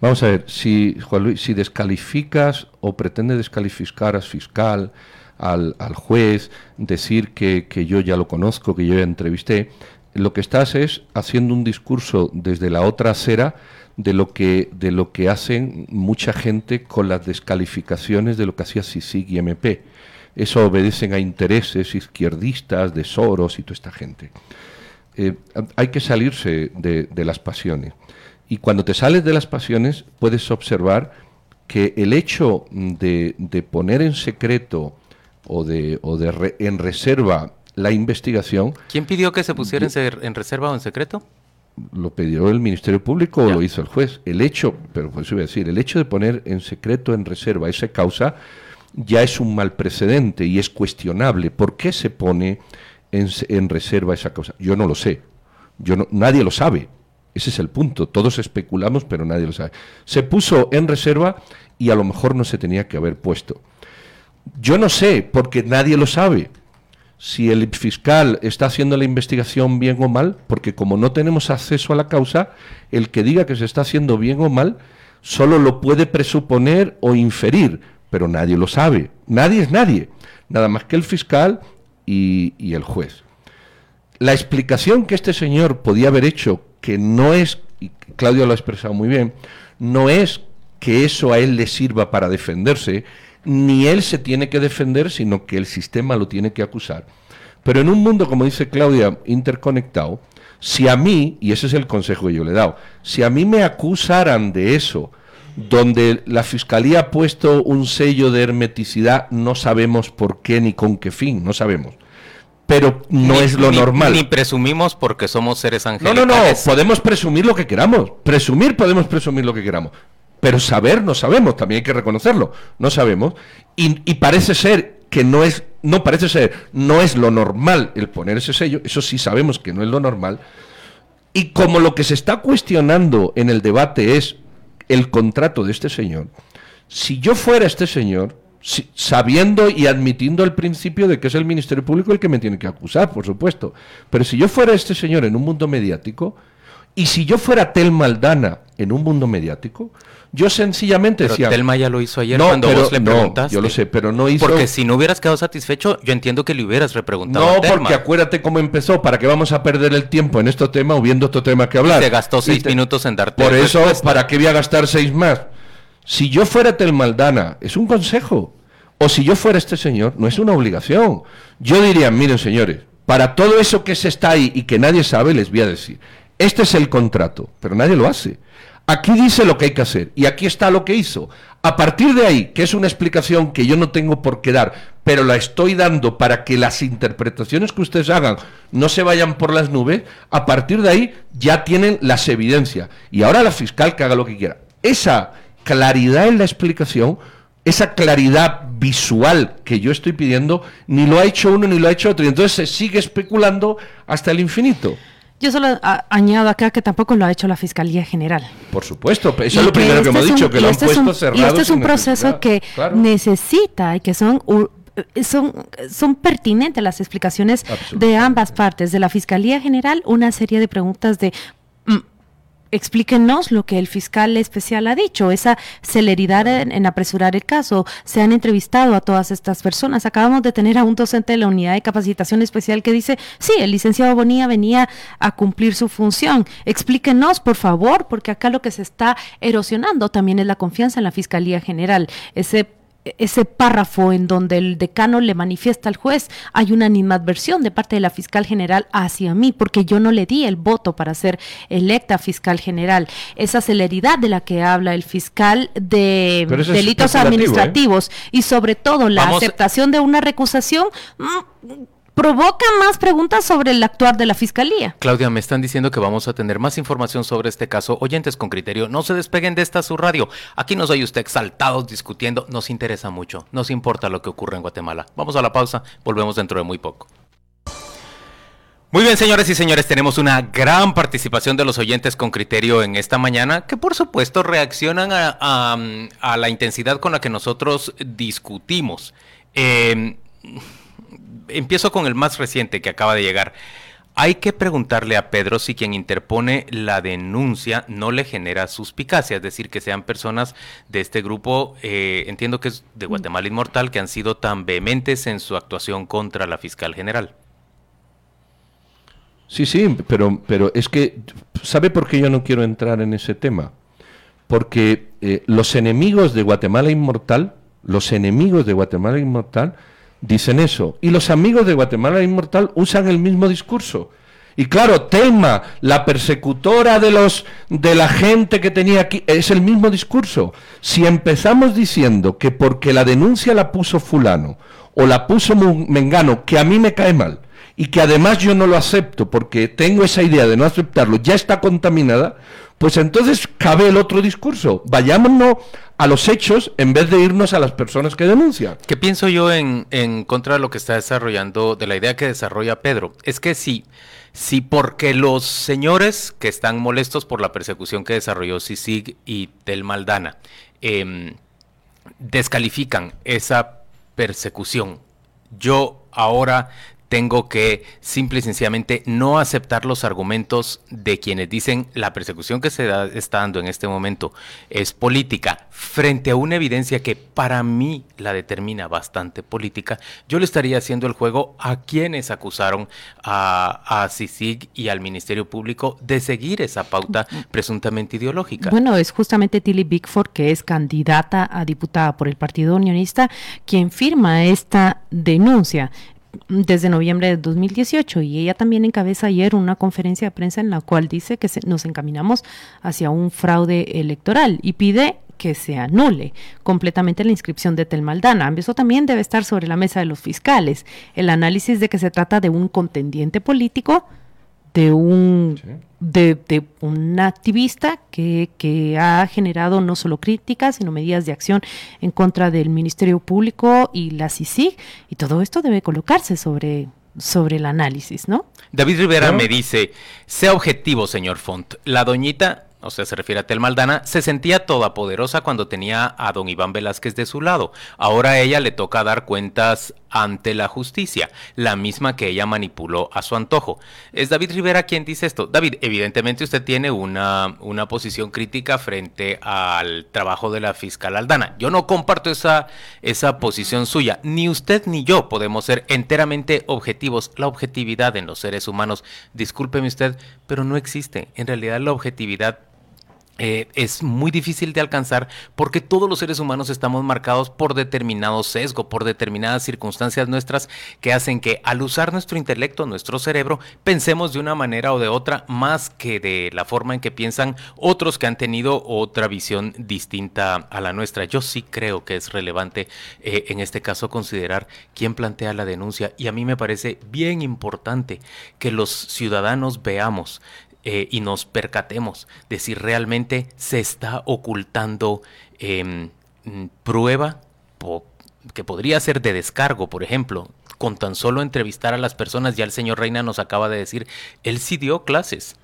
Vamos a ver, si, Juan Luis, si descalificas o pretende descalificar al fiscal, al, al juez, decir que, que, yo ya lo conozco, que yo ya entrevisté, lo que estás es haciendo un discurso desde la otra acera de lo que, de lo que hacen mucha gente con las descalificaciones de lo que hacía CICIG y MP eso obedecen a intereses izquierdistas de Soros y toda esta gente. Eh, hay que salirse de, de, las pasiones. Y cuando te sales de las pasiones, puedes observar que el hecho de, de poner en secreto o de, o de re, en reserva la investigación. ¿Quién pidió que se pusiera en, en reserva o en secreto? lo pidió el Ministerio Público o lo hizo el juez. El hecho, pero pues voy a decir, el hecho de poner en secreto, en reserva esa causa, ya es un mal precedente y es cuestionable. ¿Por qué se pone en, en reserva esa cosa? Yo no lo sé. Yo no, nadie lo sabe. Ese es el punto. Todos especulamos, pero nadie lo sabe. Se puso en reserva y a lo mejor no se tenía que haber puesto. Yo no sé, porque nadie lo sabe, si el fiscal está haciendo la investigación bien o mal, porque como no tenemos acceso a la causa, el que diga que se está haciendo bien o mal, solo lo puede presuponer o inferir pero nadie lo sabe. Nadie es nadie, nada más que el fiscal y, el juez. La explicación que este señor podía haber hecho, que no es, y Claudio lo ha expresado muy bien, no es que eso a él le sirva para defenderse, ni él se tiene que defender, sino que el sistema lo tiene que acusar. Pero en un mundo, como dice Claudia, interconectado, si a mí, y ese es el consejo que yo le he dado, si a mí me acusaran de eso, donde la Fiscalía ha puesto un sello de hermeticidad, no sabemos por qué ni con qué fin, no sabemos. Pero no ni, es lo ni, normal. Ni presumimos porque somos seres angelicales. No, no, no, podemos presumir lo que queramos. Presumir podemos presumir lo que queramos. Pero saber no sabemos, también hay que reconocerlo. No sabemos. Y, y parece ser que no es, no parece ser, no es lo normal el poner ese sello, eso sí sabemos que no es lo normal. Y como lo que se está cuestionando en el debate es el contrato de este señor, si yo fuera este señor, sabiendo y admitiendo el principio de que es el Ministerio Público el que me tiene que acusar, por supuesto, pero si yo fuera este señor en un mundo mediático, y si yo fuera Tel Maldana en un mundo mediático, yo sencillamente pero decía. Telma ya lo hizo ayer no, cuando pero, vos le preguntaste. No, yo lo sé, pero no hizo. Porque si no hubieras quedado satisfecho, yo entiendo que le hubieras repreguntado. No, a Telma. porque acuérdate cómo empezó. ¿Para qué vamos a perder el tiempo en este tema o viendo otro tema que hablar? Y te gastó seis te... minutos en darte. Por eso, respuesta. ¿para qué voy a gastar seis más? Si yo fuera Telmaldana, es un consejo. O si yo fuera este señor, no es una obligación. Yo diría, miren señores, para todo eso que se está ahí y que nadie sabe, les voy a decir, este es el contrato, pero nadie lo hace. Aquí dice lo que hay que hacer y aquí está lo que hizo. A partir de ahí, que es una explicación que yo no tengo por qué dar, pero la estoy dando para que las interpretaciones que ustedes hagan no se vayan por las nubes, a partir de ahí ya tienen las evidencias. Y ahora la fiscal que haga lo que quiera. Esa claridad en la explicación esa claridad visual que yo estoy pidiendo, ni lo ha hecho uno ni lo ha hecho otro. Y entonces se sigue especulando hasta el infinito. Yo solo añado acá que tampoco lo ha hecho la Fiscalía General. Por supuesto, eso Y es lo primero que este hemos es un- dicho, que lo han este es puesto un- cerrado. Y este es un proceso necesidad. que Claro. necesita y que son, son, son pertinentes las explicaciones de ambas partes, de la Fiscalía General, una serie de preguntas de... Explíquenos lo que el fiscal especial ha dicho, esa celeridad en, en apresurar el caso. Se han entrevistado a todas estas personas. Acabamos de tener a un docente de la unidad de capacitación especial que dice, sí, el licenciado Bonilla venía a cumplir su función. Explíquenos, por favor, porque acá lo que se está erosionando también es la confianza en la Fiscalía General. Ese ese párrafo en donde el decano le manifiesta al juez, hay una animadversión de parte de la fiscal general hacia mí, porque yo no le di el voto para ser electa fiscal general. Esa celeridad de la que habla el fiscal de delitos ¿eh? administrativos y sobre todo la Vamos- aceptación de una recusación mm, provoca más preguntas sobre el actuar de la fiscalía. Claudia, me están diciendo que vamos a tener más información sobre este caso. Oyentes con criterio, no se despeguen de esta su radio. Aquí nos oye usted exaltados discutiendo. Nos interesa mucho. Nos importa lo que ocurre en Guatemala. Vamos a la pausa. Volvemos dentro de muy poco. Muy bien, señores y señores, tenemos una gran participación de los oyentes con criterio en esta mañana, que por supuesto reaccionan a, a- la intensidad con la que nosotros discutimos. Eh, empiezo con el más reciente que acaba de llegar. Hay que preguntarle a Pedro si quien interpone la denuncia no le genera suspicacia, es decir, que sean personas de este grupo, eh, entiendo que es de Guatemala Inmortal, que han sido tan vehementes en su actuación contra la fiscal general. Sí, sí, pero, pero es que, ¿sabe por qué yo no quiero entrar en ese tema? Porque eh, los enemigos de Guatemala Inmortal, los enemigos de Guatemala Inmortal, dicen eso. Y los amigos de Guatemala Inmortal usan el mismo discurso. Y claro, Telma, la persecutora de los de la gente que tenía aquí, es el mismo discurso. Si empezamos diciendo que porque la denuncia la puso fulano o la puso Mengano, que a mí me cae mal, y que además yo no lo acepto porque tengo esa idea de no aceptarlo, ya está contaminada, pues entonces cabe el otro discurso. Vayámonos a los hechos en vez de irnos a las personas que denuncian. ¿Qué pienso yo en, contra de lo que está desarrollando, de la idea que desarrolla Pedro? Es que sí, sí, porque los señores que están molestos por la persecución que desarrolló Sisig y Tel Maldana em, descalifican esa persecución. Yo ahora tengo que simple y sencillamente no aceptar los argumentos de quienes dicen la persecución que se da- está dando en este momento es política frente a una evidencia que para mí la determina bastante política. Yo le estaría haciendo el juego a quienes acusaron a, a CICIG y al Ministerio Público de seguir esa pauta presuntamente ideológica. Bueno, es justamente Tilly Bigford, que es candidata a diputada por el Partido Unionista, quien firma esta denuncia desde noviembre de 2018 y ella también encabeza ayer una conferencia de prensa en la cual dice que se- nos encaminamos hacia un fraude electoral y pide que se anule completamente la inscripción de Telmaldana. Eso también debe estar sobre la mesa de los fiscales. El análisis de que se trata de un contendiente político de un de, de un activista que, que ha generado no solo críticas, sino medidas de acción en contra del Ministerio Público y la CICIG, y todo esto debe colocarse sobre, sobre el análisis, ¿no? David Rivera me dice, sea objetivo, señor Font. La doñita, o sea, se refiere a Tel Maldana, se sentía toda poderosa cuando tenía a don Iván Velázquez de su lado. Ahora a ella le toca dar cuentas ante la justicia, la misma que ella manipuló a su antojo. Es David Rivera quien dice esto. David, evidentemente usted tiene una, una posición crítica frente al trabajo de la fiscal Aldana. Yo no comparto esa, esa posición suya. Ni usted ni yo podemos ser enteramente objetivos. La objetividad en los seres humanos, discúlpeme usted, pero no existe. En realidad la objetividad eh, es muy difícil de alcanzar porque todos los seres humanos estamos marcados por determinado sesgo, por determinadas circunstancias nuestras que hacen que al usar nuestro intelecto, nuestro cerebro, pensemos de una manera o de otra más que de la forma en que piensan otros que han tenido otra visión distinta a la nuestra. Yo sí creo que es relevante eh, en este caso considerar quién plantea la denuncia y a mí me parece bien importante que los ciudadanos veamos eh, y nos percatemos de si realmente se está ocultando em, mm, prueba po- que podría ser de descargo, por ejemplo, con tan solo entrevistar a las personas, ya el señor Reina nos acaba de decir, él sí dio clases.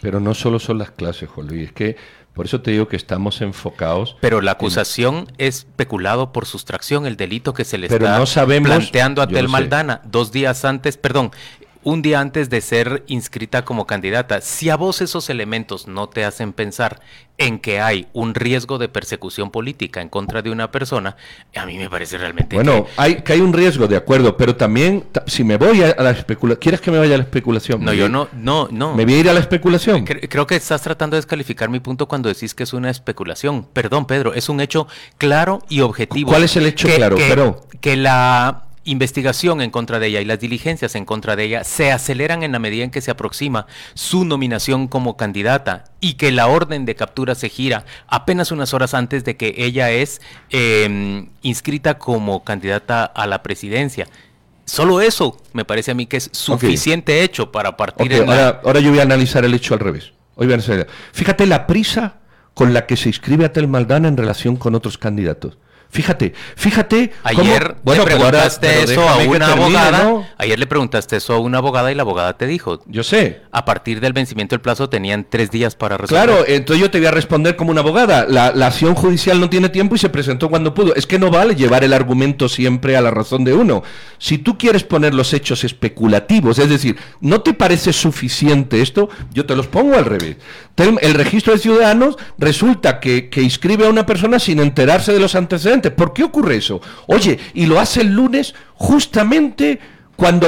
Pero no solo son las clases, Juan Luis, es que por eso te digo que estamos enfocados. Pero la acusación es peculado por sustracción, el delito que se le Pero está no sabemos- planteando a Tel. Maldana dos días antes, perdón, un día antes de ser inscrita como candidata. Si a vos esos elementos no te hacen pensar en que hay un riesgo de persecución política en contra de una persona, a mí me parece realmente Bueno, que hay, que hay un riesgo, de acuerdo, pero también, ta- si me voy a, la especulación, ¿quieres que me vaya a la especulación? no, yo no, no, no. ¿Me voy a ir a la especulación? Cre- Creo que estás tratando de descalificar mi punto cuando decís que es una especulación. Perdón, Pedro, es un hecho claro y objetivo. ¿Cuál es el hecho Que- claro? Que, Pero- que la investigación en contra de ella y las diligencias en contra de ella se aceleran en la medida en que se aproxima su nominación como candidata y que la orden de captura se gira apenas unas horas antes de que ella es eh, inscrita como candidata a la presidencia. Solo eso me parece a mí que es suficiente hecho para partir Ok, en la- ahora, ahora yo voy a analizar el hecho al revés. Hoy voy a analizar- Fíjate la prisa con la que se inscribe a Tel Maldana en relación con otros candidatos. Fíjate, fíjate. cómo- Ayer Bueno, le ahora- preguntaste eso a una termine, abogada. ¿no? Ayer le preguntaste eso a una abogada y la abogada te dijo. Yo sé. A partir del vencimiento del plazo tenían tres días para resolver. Claro, entonces yo te voy a responder como una abogada. La, la acción judicial no tiene tiempo y se presentó cuando pudo. Es que no vale llevar el argumento siempre a la razón de uno. Si tú quieres poner los hechos especulativos, es decir, ¿no te parece suficiente esto? Yo te los pongo al revés. El registro de ciudadanos resulta que, que inscribe a una persona sin enterarse de los antecedentes. ¿Por qué ocurre eso? Oye, y lo hace el lunes justamente cuando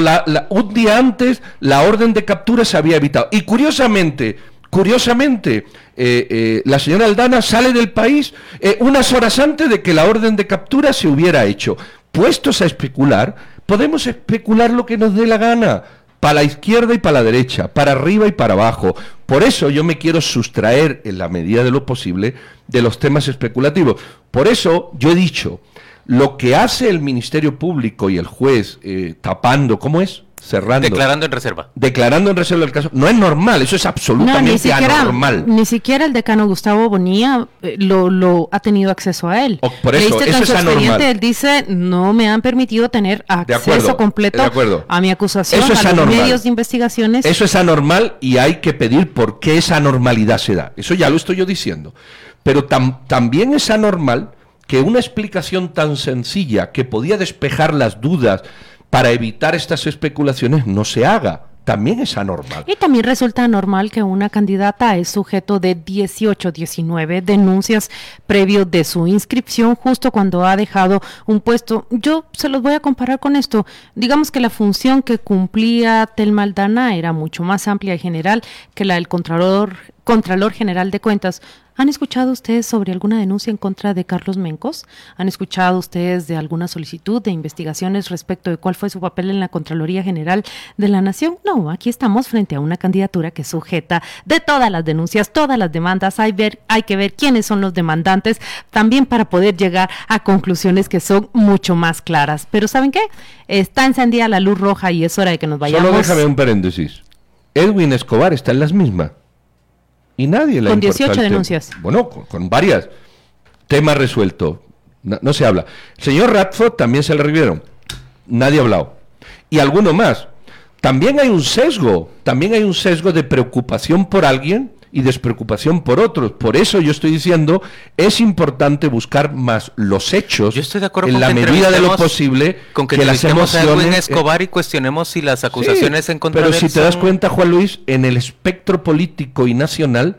un día antes la orden de captura se había evitado. Y curiosamente, curiosamente, eh, eh, la señora Aldana sale del país eh, unas horas antes de que la orden de captura se hubiera hecho. Puestos a especular, podemos especular lo que nos dé la gana. Para la izquierda y para la derecha, para arriba y para abajo. Por eso yo me quiero sustraer en la medida de lo posible de los temas especulativos. Por eso yo he dicho, lo que hace el Ministerio Público y el juez eh, tapando, ¿cómo es? Cerrando. Declarando en reserva. declarando en reserva el caso. No es normal, eso es No, absolutamente ni siquiera, anormal. ni siquiera el decano Gustavo Bonilla eh, lo, lo ha tenido acceso a él. O- por eso, eso es anormal. él dice, no me han permitido tener acceso acuerdo, completo de acuerdo. a mi acusación, Eso es a los anormal. medios de investigaciones. Eso es anormal y hay que pedir por qué esa anormalidad se da. Eso ya lo estoy yo diciendo. Pero tam- también es anormal que una explicación tan sencilla que podía despejar las dudas para evitar estas especulaciones no se haga. También es anormal. Y también resulta normal que una candidata es sujeto de 18, 19 denuncias previo de su inscripción justo cuando ha dejado un puesto. Yo se los voy a comparar con esto. Digamos que la función que cumplía Tel Maldana era mucho más amplia y general que la del Contralor, Contralor General de Cuentas. ¿Han escuchado ustedes sobre alguna denuncia en contra de Carlos Mencos? ¿Han escuchado ustedes de alguna solicitud de investigaciones respecto de cuál fue su papel en la Contraloría General de la Nación? No, aquí estamos frente a una candidatura que sujeta de todas las denuncias, todas las demandas. Hay, ver, hay que ver quiénes son los demandantes también para poder llegar a conclusiones que son mucho más claras. Pero ¿saben qué? Está encendida la luz roja y es hora de que nos vayamos. Solo déjame un paréntesis. Edwin Escobar está en las mismas. Y nadie le ha Con importado 18 el tema. denuncias. Bueno, con, con varias. Tema resuelto. No, no se habla. Señor Radford también se le revivieron. Nadie ha hablado. Y alguno más. También hay un sesgo. También hay un sesgo de preocupación por alguien y despreocupación por otros. Por eso yo estoy diciendo, es importante buscar más los hechos Yo estoy de acuerdo en con la que medida de lo posible con que, las entrevistemos a emociones Escobar y cuestionemos si las acusaciones Sí, en contra Pero de si te das cuenta, Juan Luis, en el espectro político y nacional,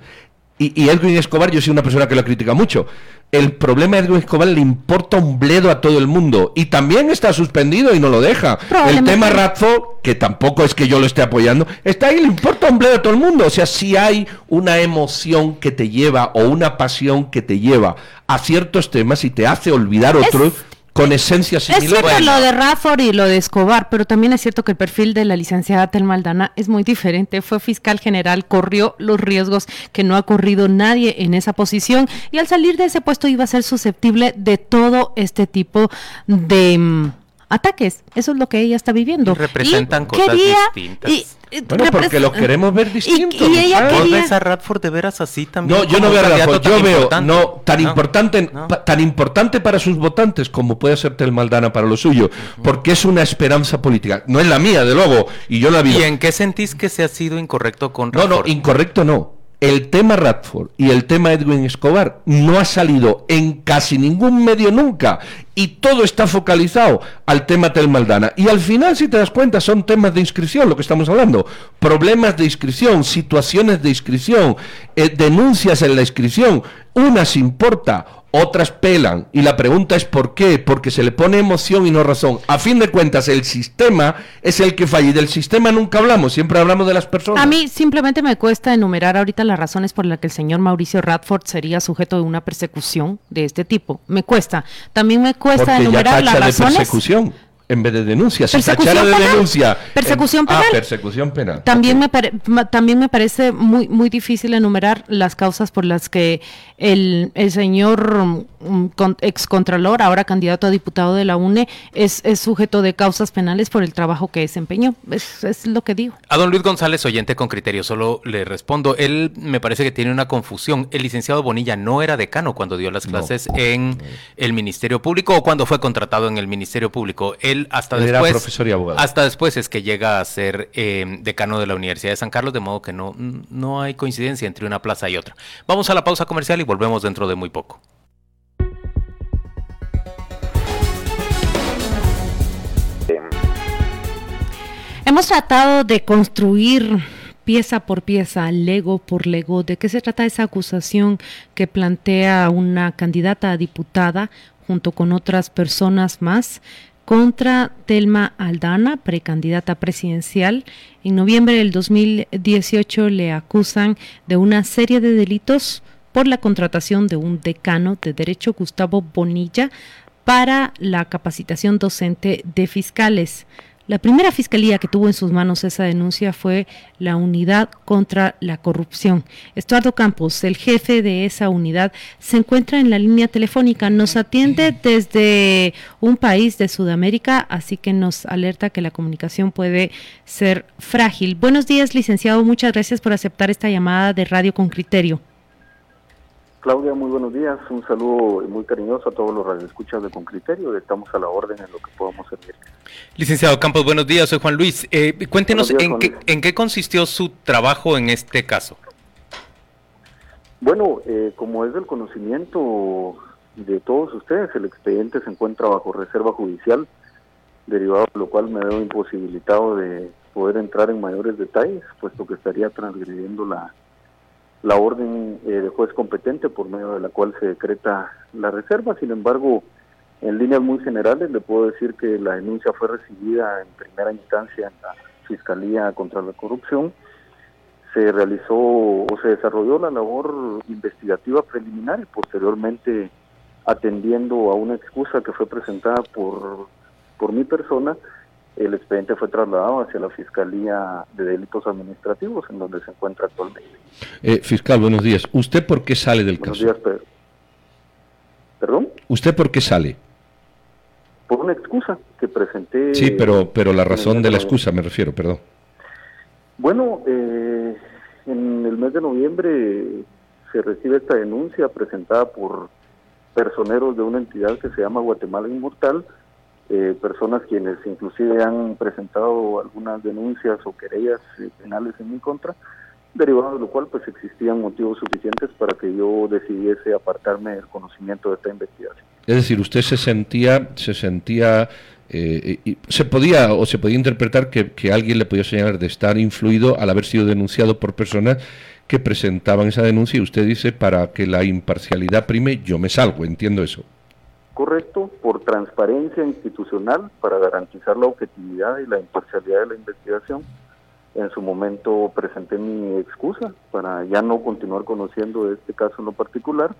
y, y Edwin Escobar, yo soy una persona que lo critica mucho, el problema de Edwin Escobar le importa un bledo a todo el mundo y también está suspendido y no lo deja. El tema Radford, que tampoco es que yo lo esté apoyando, está ahí, le importa un bledo a todo el mundo. O sea, si hay una emoción que te lleva o una pasión que te lleva a ciertos temas y te hace olvidar otros con esencias Es similares. cierto lo de Rafford y lo de Escobar, pero también es cierto que el perfil de la licenciada Telmaldana es muy diferente. Fue fiscal general, corrió los riesgos que no ha corrido nadie en esa posición y al salir de ese puesto iba a ser susceptible de todo este tipo de mm, ataques. Eso es lo que ella está viviendo. Y representan Y cosas quería- distintas. y- y Bueno, porque repres- lo queremos ver distinto. y ella ¿sabes? ¿Vos quería- ves a Radford de veras así también? No, yo no veo a tan yo veo importante? no tan No, importante no. pa- tan importante para sus votantes como puede ser Tel Maldana para lo suyo, porque es una esperanza política. No es la mía, de luego, y yo la vi. ¿Y en qué sentís que se ha sido incorrecto con No, no, Radford? incorrecto no. El tema Radford y el tema Edwin Escobar no ha salido en casi ningún medio nunca y todo está focalizado al tema Tel Maldana. Y al final, si te das cuenta, son temas de inscripción lo que estamos hablando. Problemas de inscripción, situaciones de inscripción, eh, denuncias en la inscripción. Unas importa, otras pelan. Y la pregunta es ¿por qué? Porque se le pone emoción y no razón. A fin de cuentas, el sistema es el que falla. Y del sistema nunca hablamos, siempre hablamos de las personas. A mí simplemente me cuesta enumerar ahorita las razones por las que el señor Mauricio Radford sería sujeto de una persecución de este tipo. Me cuesta. También me cuesta Porque ya enumerar las de razones. persecución en vez de denuncia. Si Persecución tachara de penal. denuncia. Persecución en- penal. Ah, persecución penal. También, Ok. me pare- ma- también me parece muy, muy difícil enumerar las causas por las que el, el señor mm, con- excontralor, ahora candidato a diputado de la UNE, es, es sujeto de causas penales por el trabajo que desempeñó. Es, es lo que digo. A don Luis González, oyente con criterio, solo le respondo. Él me parece que tiene una confusión. El licenciado Bonilla no era decano cuando dio las No. clases en el Ministerio Público o cuando fue contratado en el Ministerio Público. Él hasta Él era después. profesor y abogado. Hasta después es que llega a ser eh, decano de la Universidad de San Carlos, de modo que no, no hay coincidencia entre una plaza y otra. Vamos a la pausa comercial y volvemos dentro de muy poco. Hemos tratado de construir pieza por pieza, lego por lego, de qué se trata esa acusación que plantea una candidata a diputada junto con otras personas más contra Telma Aldana, precandidata presidencial. En noviembre del 2018 le acusan de una serie de delitos por la contratación de un decano de Derecho, Gustavo Bonilla, para la capacitación docente de fiscales. La primera fiscalía que tuvo en sus manos esa denuncia fue la Unidad contra la Corrupción. Estuardo Campos, el jefe de esa unidad, se encuentra en la línea telefónica. Nos atiende desde un país de Sudamérica, así que nos alerta que la comunicación puede ser frágil. Buenos días, licenciado. Muchas gracias por aceptar esta llamada de Radio con Criterio. Claudia, muy buenos días. Un saludo muy cariñoso a todos los radioescuchas de Con Criterio. Estamos a la orden en lo que podamos servir. Licenciado Campos, buenos días, soy Juan Luis. Eh, cuéntenos días, en, Juan qué, Luis. en qué consistió su trabajo en este caso. Bueno, eh, como es del conocimiento de todos ustedes, el expediente se encuentra bajo reserva judicial, derivado de lo cual me veo imposibilitado de poder entrar en mayores detalles, puesto que estaría transgrediendo la, la orden eh, de juez competente por medio de la cual se decreta la reserva. Sin embargo, en líneas muy generales le puedo decir que la denuncia fue recibida en primera instancia en la Fiscalía contra la Corrupción. Se realizó o se desarrolló la labor investigativa preliminar y posteriormente atendiendo a una excusa que fue presentada por, por mi persona, el expediente fue trasladado hacia la Fiscalía de Delitos Administrativos, en donde se encuentra actualmente. Eh, fiscal, buenos días. ¿Usted por qué sale del Buenos caso? días, Pedro. ¿Perdón? ¿Usted por qué sale? Por una excusa que presenté. Sí, pero, pero la razón de la excusa, me refiero, perdón. Bueno, eh, en el mes de noviembre se recibe esta denuncia presentada por personeros de una entidad que se llama Guatemala Inmortal, eh, personas quienes inclusive han presentado algunas denuncias o querellas eh, penales en mi contra, derivado de lo cual pues existían motivos suficientes para que yo decidiese apartarme del conocimiento de esta investigación. Es decir, usted se sentía, se sentía, eh, y- se podía o se podía interpretar que, que alguien le podía señalar de estar influido al haber sido denunciado por personas que presentaban esa denuncia y usted dice para que la imparcialidad prime yo me salgo, entiendo eso. Correcto, por transparencia institucional para garantizar la objetividad y la imparcialidad de la investigación. En su momento presenté mi excusa para ya no continuar conociendo de este caso en lo particular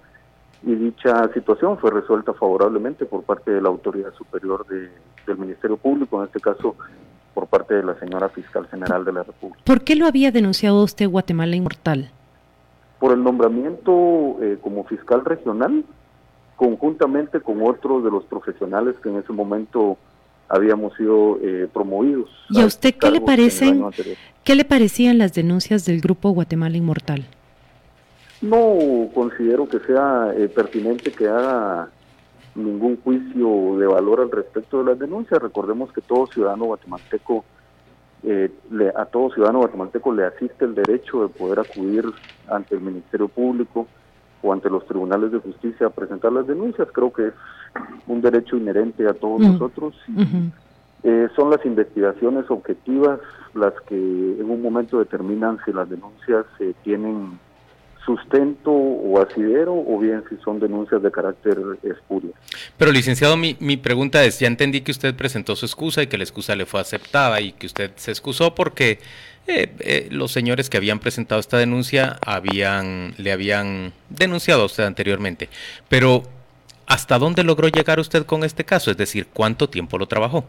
y dicha situación fue resuelta favorablemente por parte de la autoridad superior de- del Ministerio Público, en este caso por parte de la señora Fiscal General de la República. ¿Por qué lo había denunciado usted Guatemala Inmortal? por el nombramiento eh, como fiscal regional, conjuntamente con otros de los profesionales que en ese momento habíamos sido eh, promovidos. ¿Y a usted qué le parecen, qué le parecían las denuncias del grupo Guatemala Inmortal? No considero que sea eh, pertinente que haga ningún juicio de valor al respecto de las denuncias. Recordemos que todo ciudadano guatemalteco, eh, le- a todo ciudadano guatemalteco le asiste el derecho de poder acudir ante el Ministerio Público o ante los tribunales de justicia a presentar las denuncias. Creo que es un derecho inherente a todos Mm. nosotros. Eh, son las investigaciones objetivas las que en un momento determinan si las denuncias eh, tienen sustento o asidero o bien si son denuncias de carácter espurio. Pero licenciado, mi, mi pregunta es, ya entendí que usted presentó su excusa y que la excusa le fue aceptada y que usted se excusó porque eh, eh, los señores que habían presentado esta denuncia habían, le habían denunciado a usted anteriormente. Pero, ¿hasta dónde logró llegar usted con este caso? Es decir, ¿cuánto tiempo lo trabajó?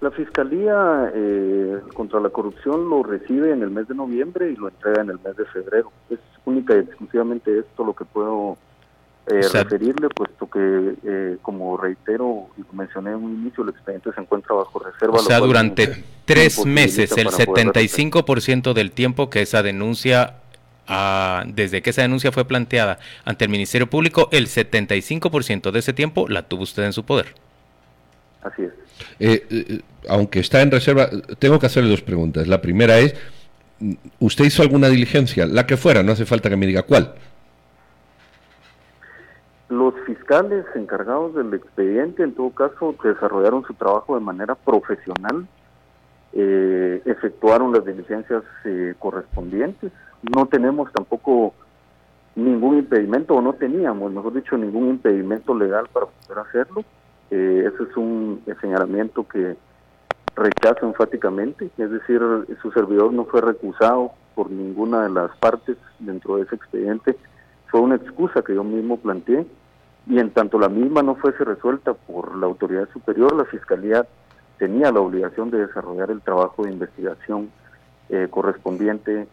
La Fiscalía eh, contra la Corrupción lo recibe en el mes de noviembre y lo entrega en el mes de febrero. Es única y exclusivamente esto lo que puedo eh, O sea- referirle, puesto que, eh, como reitero y mencioné en un inicio, el expediente se encuentra bajo reserva. O sea, durante tres meses, el para poder 75% del tiempo que esa denuncia, ah, desde que esa denuncia fue planteada ante el Ministerio Público, el 75% de ese tiempo la tuvo usted en su poder. Así es. Eh, eh, aunque está en reserva, tengo que hacerle dos preguntas. La primera es, ¿usted hizo alguna diligencia? La que fuera, no hace falta que me diga cuál. Los fiscales encargados del expediente, en todo caso, desarrollaron su trabajo de manera profesional, eh, efectuaron las diligencias eh, correspondientes. No tenemos tampoco ningún impedimento, o no teníamos, mejor dicho, ningún impedimento legal para poder hacerlo. Eh, ese es un señalamiento que rechazo enfáticamente, es decir, su servidor no fue recusado por ninguna de las partes dentro de ese expediente, fue una excusa que yo mismo planteé y en tanto la misma no fuese resuelta por la autoridad superior, la Fiscalía tenía la obligación de desarrollar el trabajo de investigación eh, correspondiente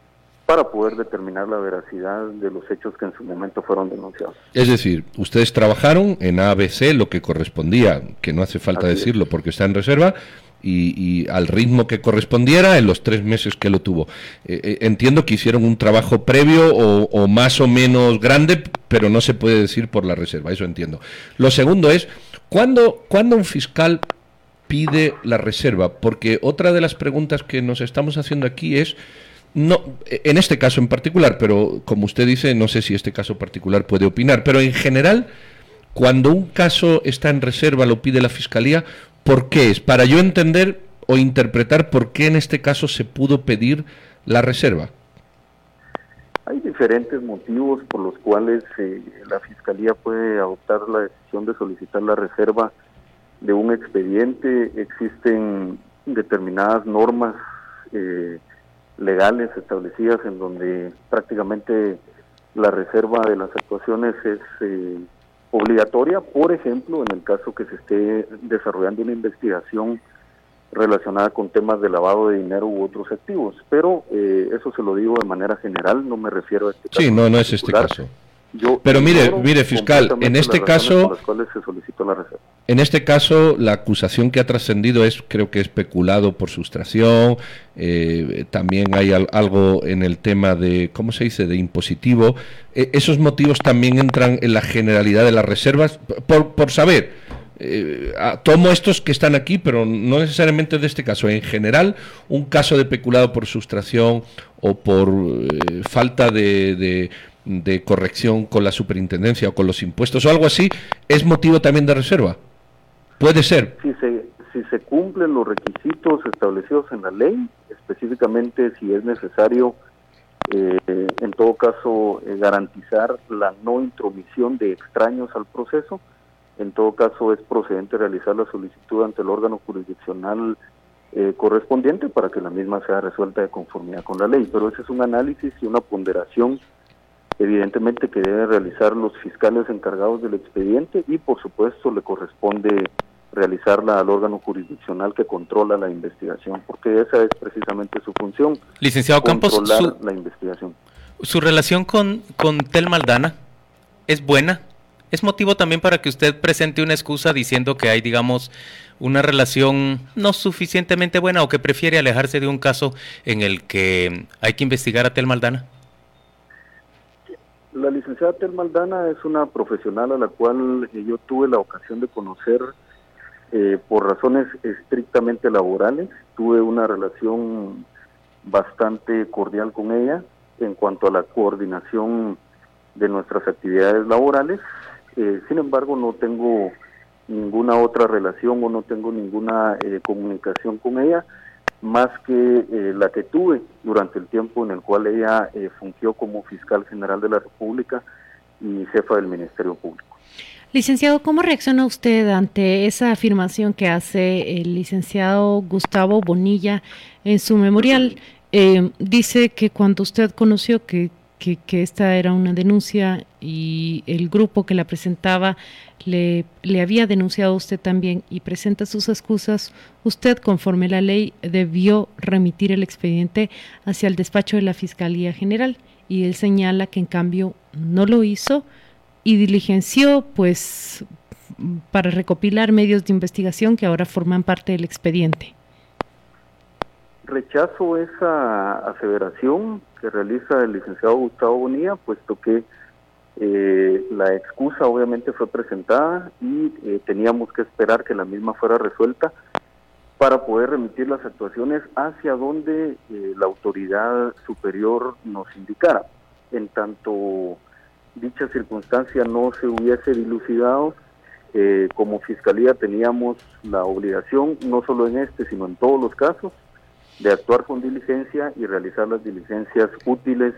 para poder determinar la veracidad de los hechos que en su momento fueron denunciados. Es decir, ustedes trabajaron en ABC lo que correspondía, que no hace falta Así es. decirlo porque está en reserva, y, al ritmo que correspondiera en los tres meses que lo tuvo. Eh, eh, entiendo que hicieron un trabajo previo o, o más o menos grande, pero no se puede decir por la reserva, eso entiendo. Lo segundo es, ¿cuándo, ¿cuándo un fiscal pide la reserva? Porque otra de las preguntas que nos estamos haciendo aquí es, no, en este caso en particular, pero como usted dice, no sé si este caso particular puede opinar, pero en general, cuando un caso está en reserva, lo pide la Fiscalía, ¿por qué es? Para yo entender o interpretar por qué en este caso se pudo pedir la reserva. Hay diferentes motivos por los cuales eh, la Fiscalía puede adoptar la decisión de solicitar la reserva de un expediente. Existen determinadas normas eh, legales establecidas en donde prácticamente la reserva de las actuaciones es eh, obligatoria, por ejemplo, en el caso que se esté desarrollando una investigación relacionada con temas de lavado de dinero u otros activos. Pero eh, eso se lo digo de manera general, no me refiero a este caso. Sí, no, no es este caso. Yo Pero mire, mire, fiscal, en este caso- se la. En este caso, la acusación que ha trascendido es, creo que es peculado por sustracción. eh, también hay al- algo en el tema de, ¿cómo se dice?, de impositivo. Eh, esos motivos también entran en la generalidad de las reservas. Por, por saber, eh, tomo estos que están aquí, pero no necesariamente de este caso. En general, un caso de peculado por sustracción o por eh, falta de, de- de corrección con la superintendencia o con los impuestos o algo así, es motivo también de reserva. Puede ser. Si se, si se cumplen los requisitos establecidos en la ley, específicamente si es necesario, eh, en todo caso, eh, garantizar la no intromisión de extraños al proceso, en todo caso es procedente realizar la solicitud ante el órgano jurisdiccional eh, correspondiente para que la misma sea resuelta de conformidad con la ley. Pero ese es un análisis y una ponderación evidentemente que deben realizar los fiscales encargados del expediente y por supuesto le corresponde realizarla al órgano jurisdiccional que controla la investigación, porque esa es precisamente su función. Licenciado Campos, controlar su- la investigación. ¿Su relación con, con Tel Maldana es buena? ¿Es motivo también para que usted presente una excusa diciendo que hay, digamos, una relación no suficientemente buena o que prefiere alejarse de un caso en el que hay que investigar a Tel Maldana? La licenciada Tel Maldana es una profesional a la cual yo tuve la ocasión de conocer eh, por razones estrictamente laborales. Tuve una relación bastante cordial con ella en cuanto a la coordinación de nuestras actividades laborales. Eh, sin embargo, no tengo ninguna otra relación o no tengo ninguna eh, comunicación con ella más que eh, la que tuve durante el tiempo en el cual ella fungió como fiscal general de la República y jefa del Ministerio Público. Licenciado, ¿cómo reacciona usted ante esa afirmación que hace el licenciado Gustavo Bonilla en su memorial? dice que cuando usted conoció que que, esta era una denuncia y el grupo que la presentaba le, le había denunciado a usted también y presenta sus excusas, usted, conforme la ley, debió remitir el expediente hacia el despacho de la Fiscalía General y él señala que en cambio no lo hizo y diligenció pues para recopilar medios de investigación que ahora forman parte del expediente. Rechazo esa aseveración que realiza el licenciado Gustavo Bonilla, puesto que eh, la excusa obviamente fue presentada y eh, teníamos que esperar que la misma fuera resuelta para poder remitir las actuaciones hacia donde eh, la autoridad superior nos indicara. En tanto dicha circunstancia no se hubiese dilucidado, como fiscalía teníamos la obligación, no solo en este, sino en todos los casos, de actuar con diligencia y realizar las diligencias útiles,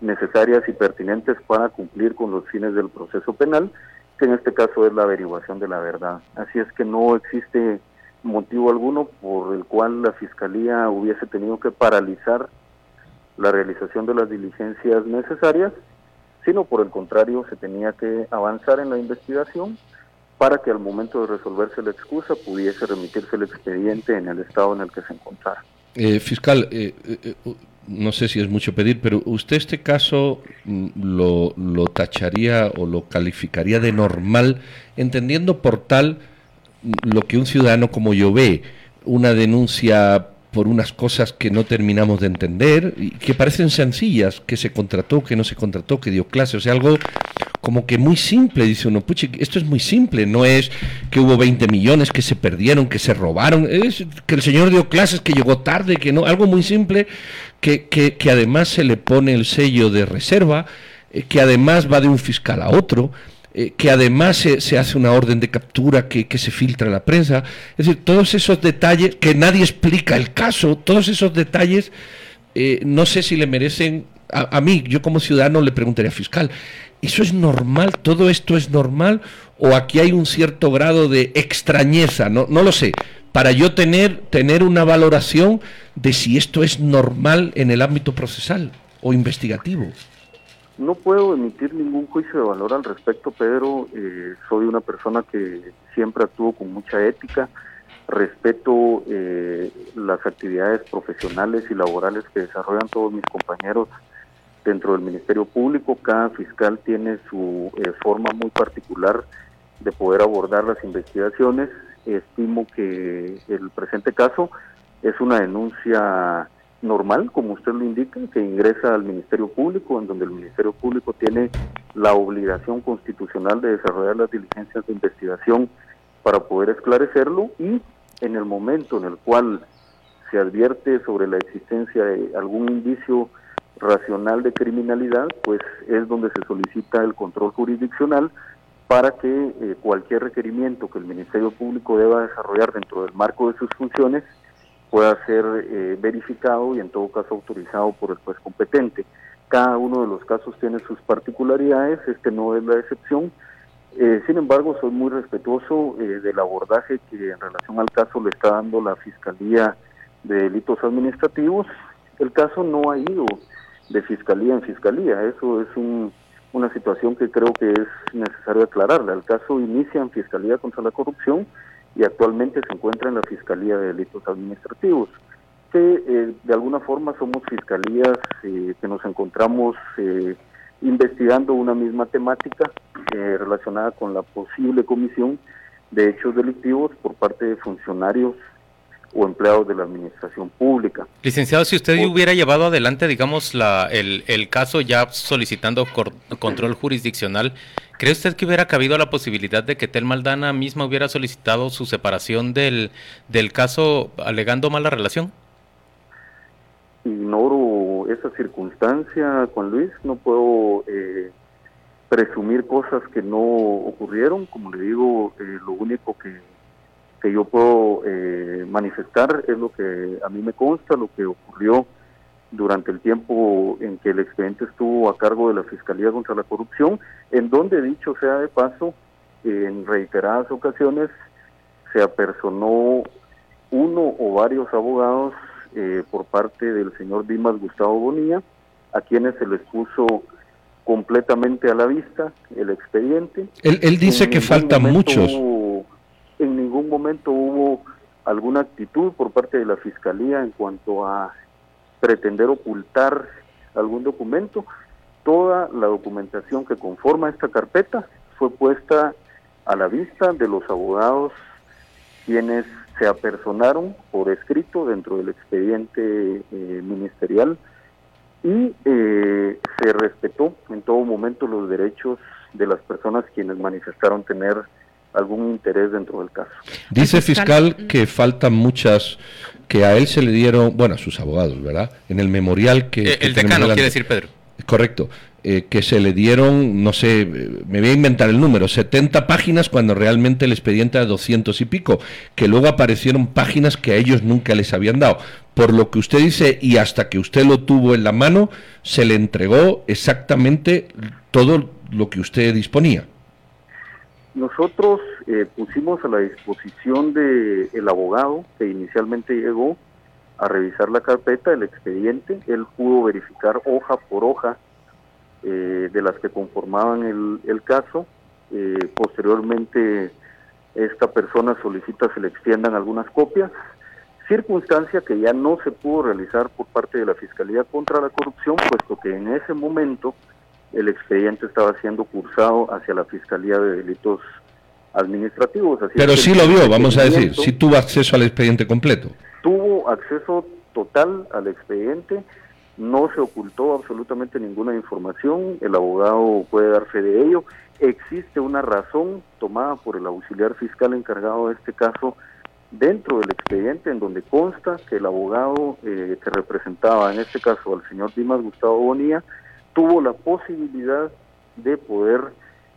necesarias y pertinentes para cumplir con los fines del proceso penal, que en este caso es la averiguación de la verdad. Así es que no existe motivo alguno por el cual la Fiscalía hubiese tenido que paralizar la realización de las diligencias necesarias, sino por el contrario se tenía que avanzar en la investigación para que al momento de resolverse la excusa pudiese remitirse el expediente en el estado en el que se encontrara. Eh, fiscal, eh, eh, no sé si es mucho pedir, pero usted este caso mm, lo, lo, tacharía o lo calificaría de normal, entendiendo por tal mm, lo que un ciudadano como yo ve, una denuncia por unas cosas que no terminamos de entender y que parecen sencillas, que se contrató, que no se contrató, que dio clase, o sea, algo como que muy simple, dice uno, puche, esto es muy simple, no es que hubo 20 millones que se perdieron, que se robaron, es que el señor dio clases, que llegó tarde, que no, algo muy simple, que, que, que además se le pone el sello de reserva, eh, que además va de un fiscal a otro, eh, que además se, se, hace una orden de captura que, que, se filtra a la prensa. Es decir, todos esos detalles, que nadie explica el caso, todos esos detalles, eh, no sé si le merecen, a, a, mí, yo como ciudadano le preguntaría fiscal, ¿eso es normal? ¿Todo esto es normal? ¿O aquí hay un cierto grado de extrañeza? No, no lo sé. Para yo tener, tener una valoración de si esto es normal en el ámbito procesal o investigativo. No puedo emitir ningún juicio de valor al respecto, Pedro. Eh, soy una persona que siempre actúo con mucha ética, respeto eh, las actividades profesionales y laborales que desarrollan todos mis compañeros dentro del Ministerio Público. Cada fiscal tiene su eh, forma muy particular de poder abordar las investigaciones. Estimo que el presente caso es una denuncia normal, como usted lo indica, que ingresa al Ministerio Público, en donde el Ministerio Público tiene la obligación constitucional de desarrollar las diligencias de investigación para poder esclarecerlo y en el momento en el cual se advierte sobre la existencia de algún indicio racional de criminalidad, pues es donde se solicita el control jurisdiccional para que eh, cualquier requerimiento que el Ministerio Público deba desarrollar dentro del marco de sus funciones pueda ser eh, verificado y en todo caso autorizado por el juez competente. Cada uno de los casos tiene sus particularidades, este no es la excepción. Eh, sin embargo, soy muy respetuoso eh, del abordaje que en relación al caso le está dando la Fiscalía de Delitos Administrativos. El caso no ha ido de fiscalía en fiscalía, eso es un, una situación que creo que es necesario aclararla. El caso inicia en Fiscalía contra la Corrupción, y actualmente se encuentra en la Fiscalía de Delitos Administrativos, que eh, de alguna forma somos fiscalías eh, que nos encontramos eh, investigando una misma temática relacionada con la posible comisión de hechos delictivos por parte de funcionarios o empleados de la administración pública. Licenciado, si usted hubiera llevado adelante, digamos, la, el, el caso ya solicitando control jurisdiccional, ¿cree usted que hubiera cabido la posibilidad de que Tel Maldana misma hubiera solicitado su separación del, del caso alegando mala relación? Ignoro esa circunstancia, Juan Luis, no puedo eh, presumir cosas que no ocurrieron, como le digo, eh, lo único que que yo puedo eh, manifestar es lo que a mí me consta, lo que ocurrió durante el tiempo en que el expediente estuvo a cargo de la Fiscalía contra la Corrupción, en donde, dicho sea de paso, en reiteradas ocasiones se apersonó uno o varios abogados eh, por parte del señor Dimas Gustavo Bonilla, a quienes se les puso completamente a la vista el expediente. Él, dice que faltan muchos momento hubo alguna actitud por parte de la Fiscalía en cuanto a pretender ocultar algún documento. Toda la documentación que conforma esta carpeta fue puesta a la vista de los abogados quienes se apersonaron por escrito dentro del expediente eh, ministerial y eh, se respetó en todo momento los derechos de las personas quienes manifestaron tener algún interés dentro del caso. Dice fiscal que faltan muchas que a él se le dieron, bueno, a sus abogados, ¿verdad? En el memorial que... Eh, el decano, quiere decir Pedro. Correcto. Eh, que se le dieron, no sé, me voy a inventar el número, 70 páginas cuando realmente el expediente era 200 y pico, que luego aparecieron páginas que a ellos nunca les habían dado. Por lo que usted dice, y hasta que usted lo tuvo en la mano, se le entregó exactamente todo lo que usted disponía. Nosotros eh, pusimos a la disposición del el abogado que inicialmente llegó a revisar la carpeta, el expediente. Él pudo verificar hoja por hoja eh, de las que conformaban el, el caso. Eh, posteriormente, esta persona solicita se le extiendan algunas copias, circunstancia que ya no se pudo realizar por parte de la Fiscalía contra la Corrupción, puesto que en ese momento el expediente estaba siendo cursado hacia la Fiscalía de Delitos Administrativos. Pero sí lo vio, vamos a decir, sí tuvo acceso al expediente completo. Tuvo acceso total al expediente, no se ocultó absolutamente ninguna información, el abogado puede dar fe de ello. Existe una razón tomada por el auxiliar fiscal encargado de este caso dentro del expediente en donde consta que el abogado eh, que representaba en este caso al señor Dimas Gustavo Bonilla tuvo la posibilidad de poder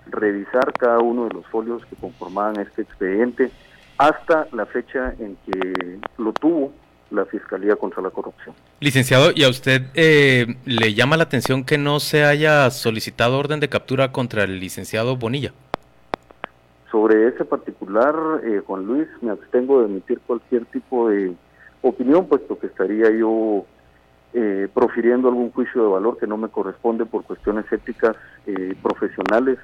revisar cada uno de los folios que conformaban este expediente hasta la fecha en que lo tuvo la Fiscalía contra la Corrupción. Licenciado, ¿y a usted eh, le llama la atención que no se haya solicitado orden de captura contra el licenciado Bonilla? Sobre ese particular, eh, Juan Luis, me abstengo de emitir cualquier tipo de opinión, puesto que estaría yo eh, profiriendo algún juicio de valor que no me corresponde por cuestiones éticas eh, profesionales.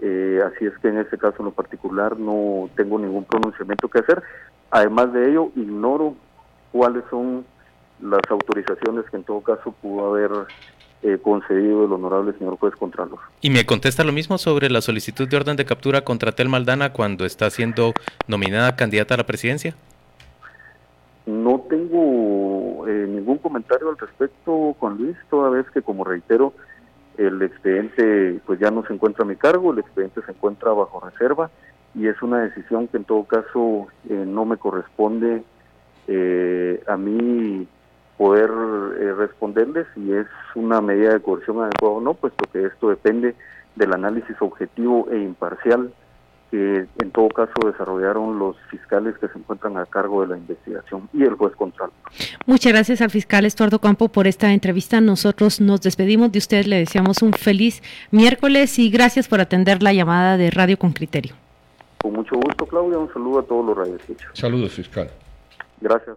Eh, así es que en este caso en lo particular no tengo ningún pronunciamiento que hacer. Además de ello, ignoro cuáles son las autorizaciones que en todo caso pudo haber eh, concedido el honorable señor juez Contralor. ¿Y me contesta lo mismo sobre la solicitud de orden de captura contra Tel Maldana cuando está siendo nominada candidata a la presidencia? No tengo eh, ningún comentario al respecto, Juan Luis, toda vez que, como reitero, el expediente pues ya no se encuentra a mi cargo, el expediente se encuentra bajo reserva y es una decisión que en todo caso eh, no me corresponde eh, a mí poder responderle si es una medida de coerción adecuada o no, puesto que esto depende del análisis objetivo e imparcial que en todo caso desarrollaron los fiscales que se encuentran a cargo de la investigación y el juez Contralor. Muchas gracias al fiscal Estuardo Campo por esta entrevista. Nosotros nos despedimos de usted, le deseamos un feliz miércoles y gracias por atender la llamada de Radio con Criterio. Con mucho gusto, Claudia. Un saludo a todos los radios. Saludos, fiscal. Gracias.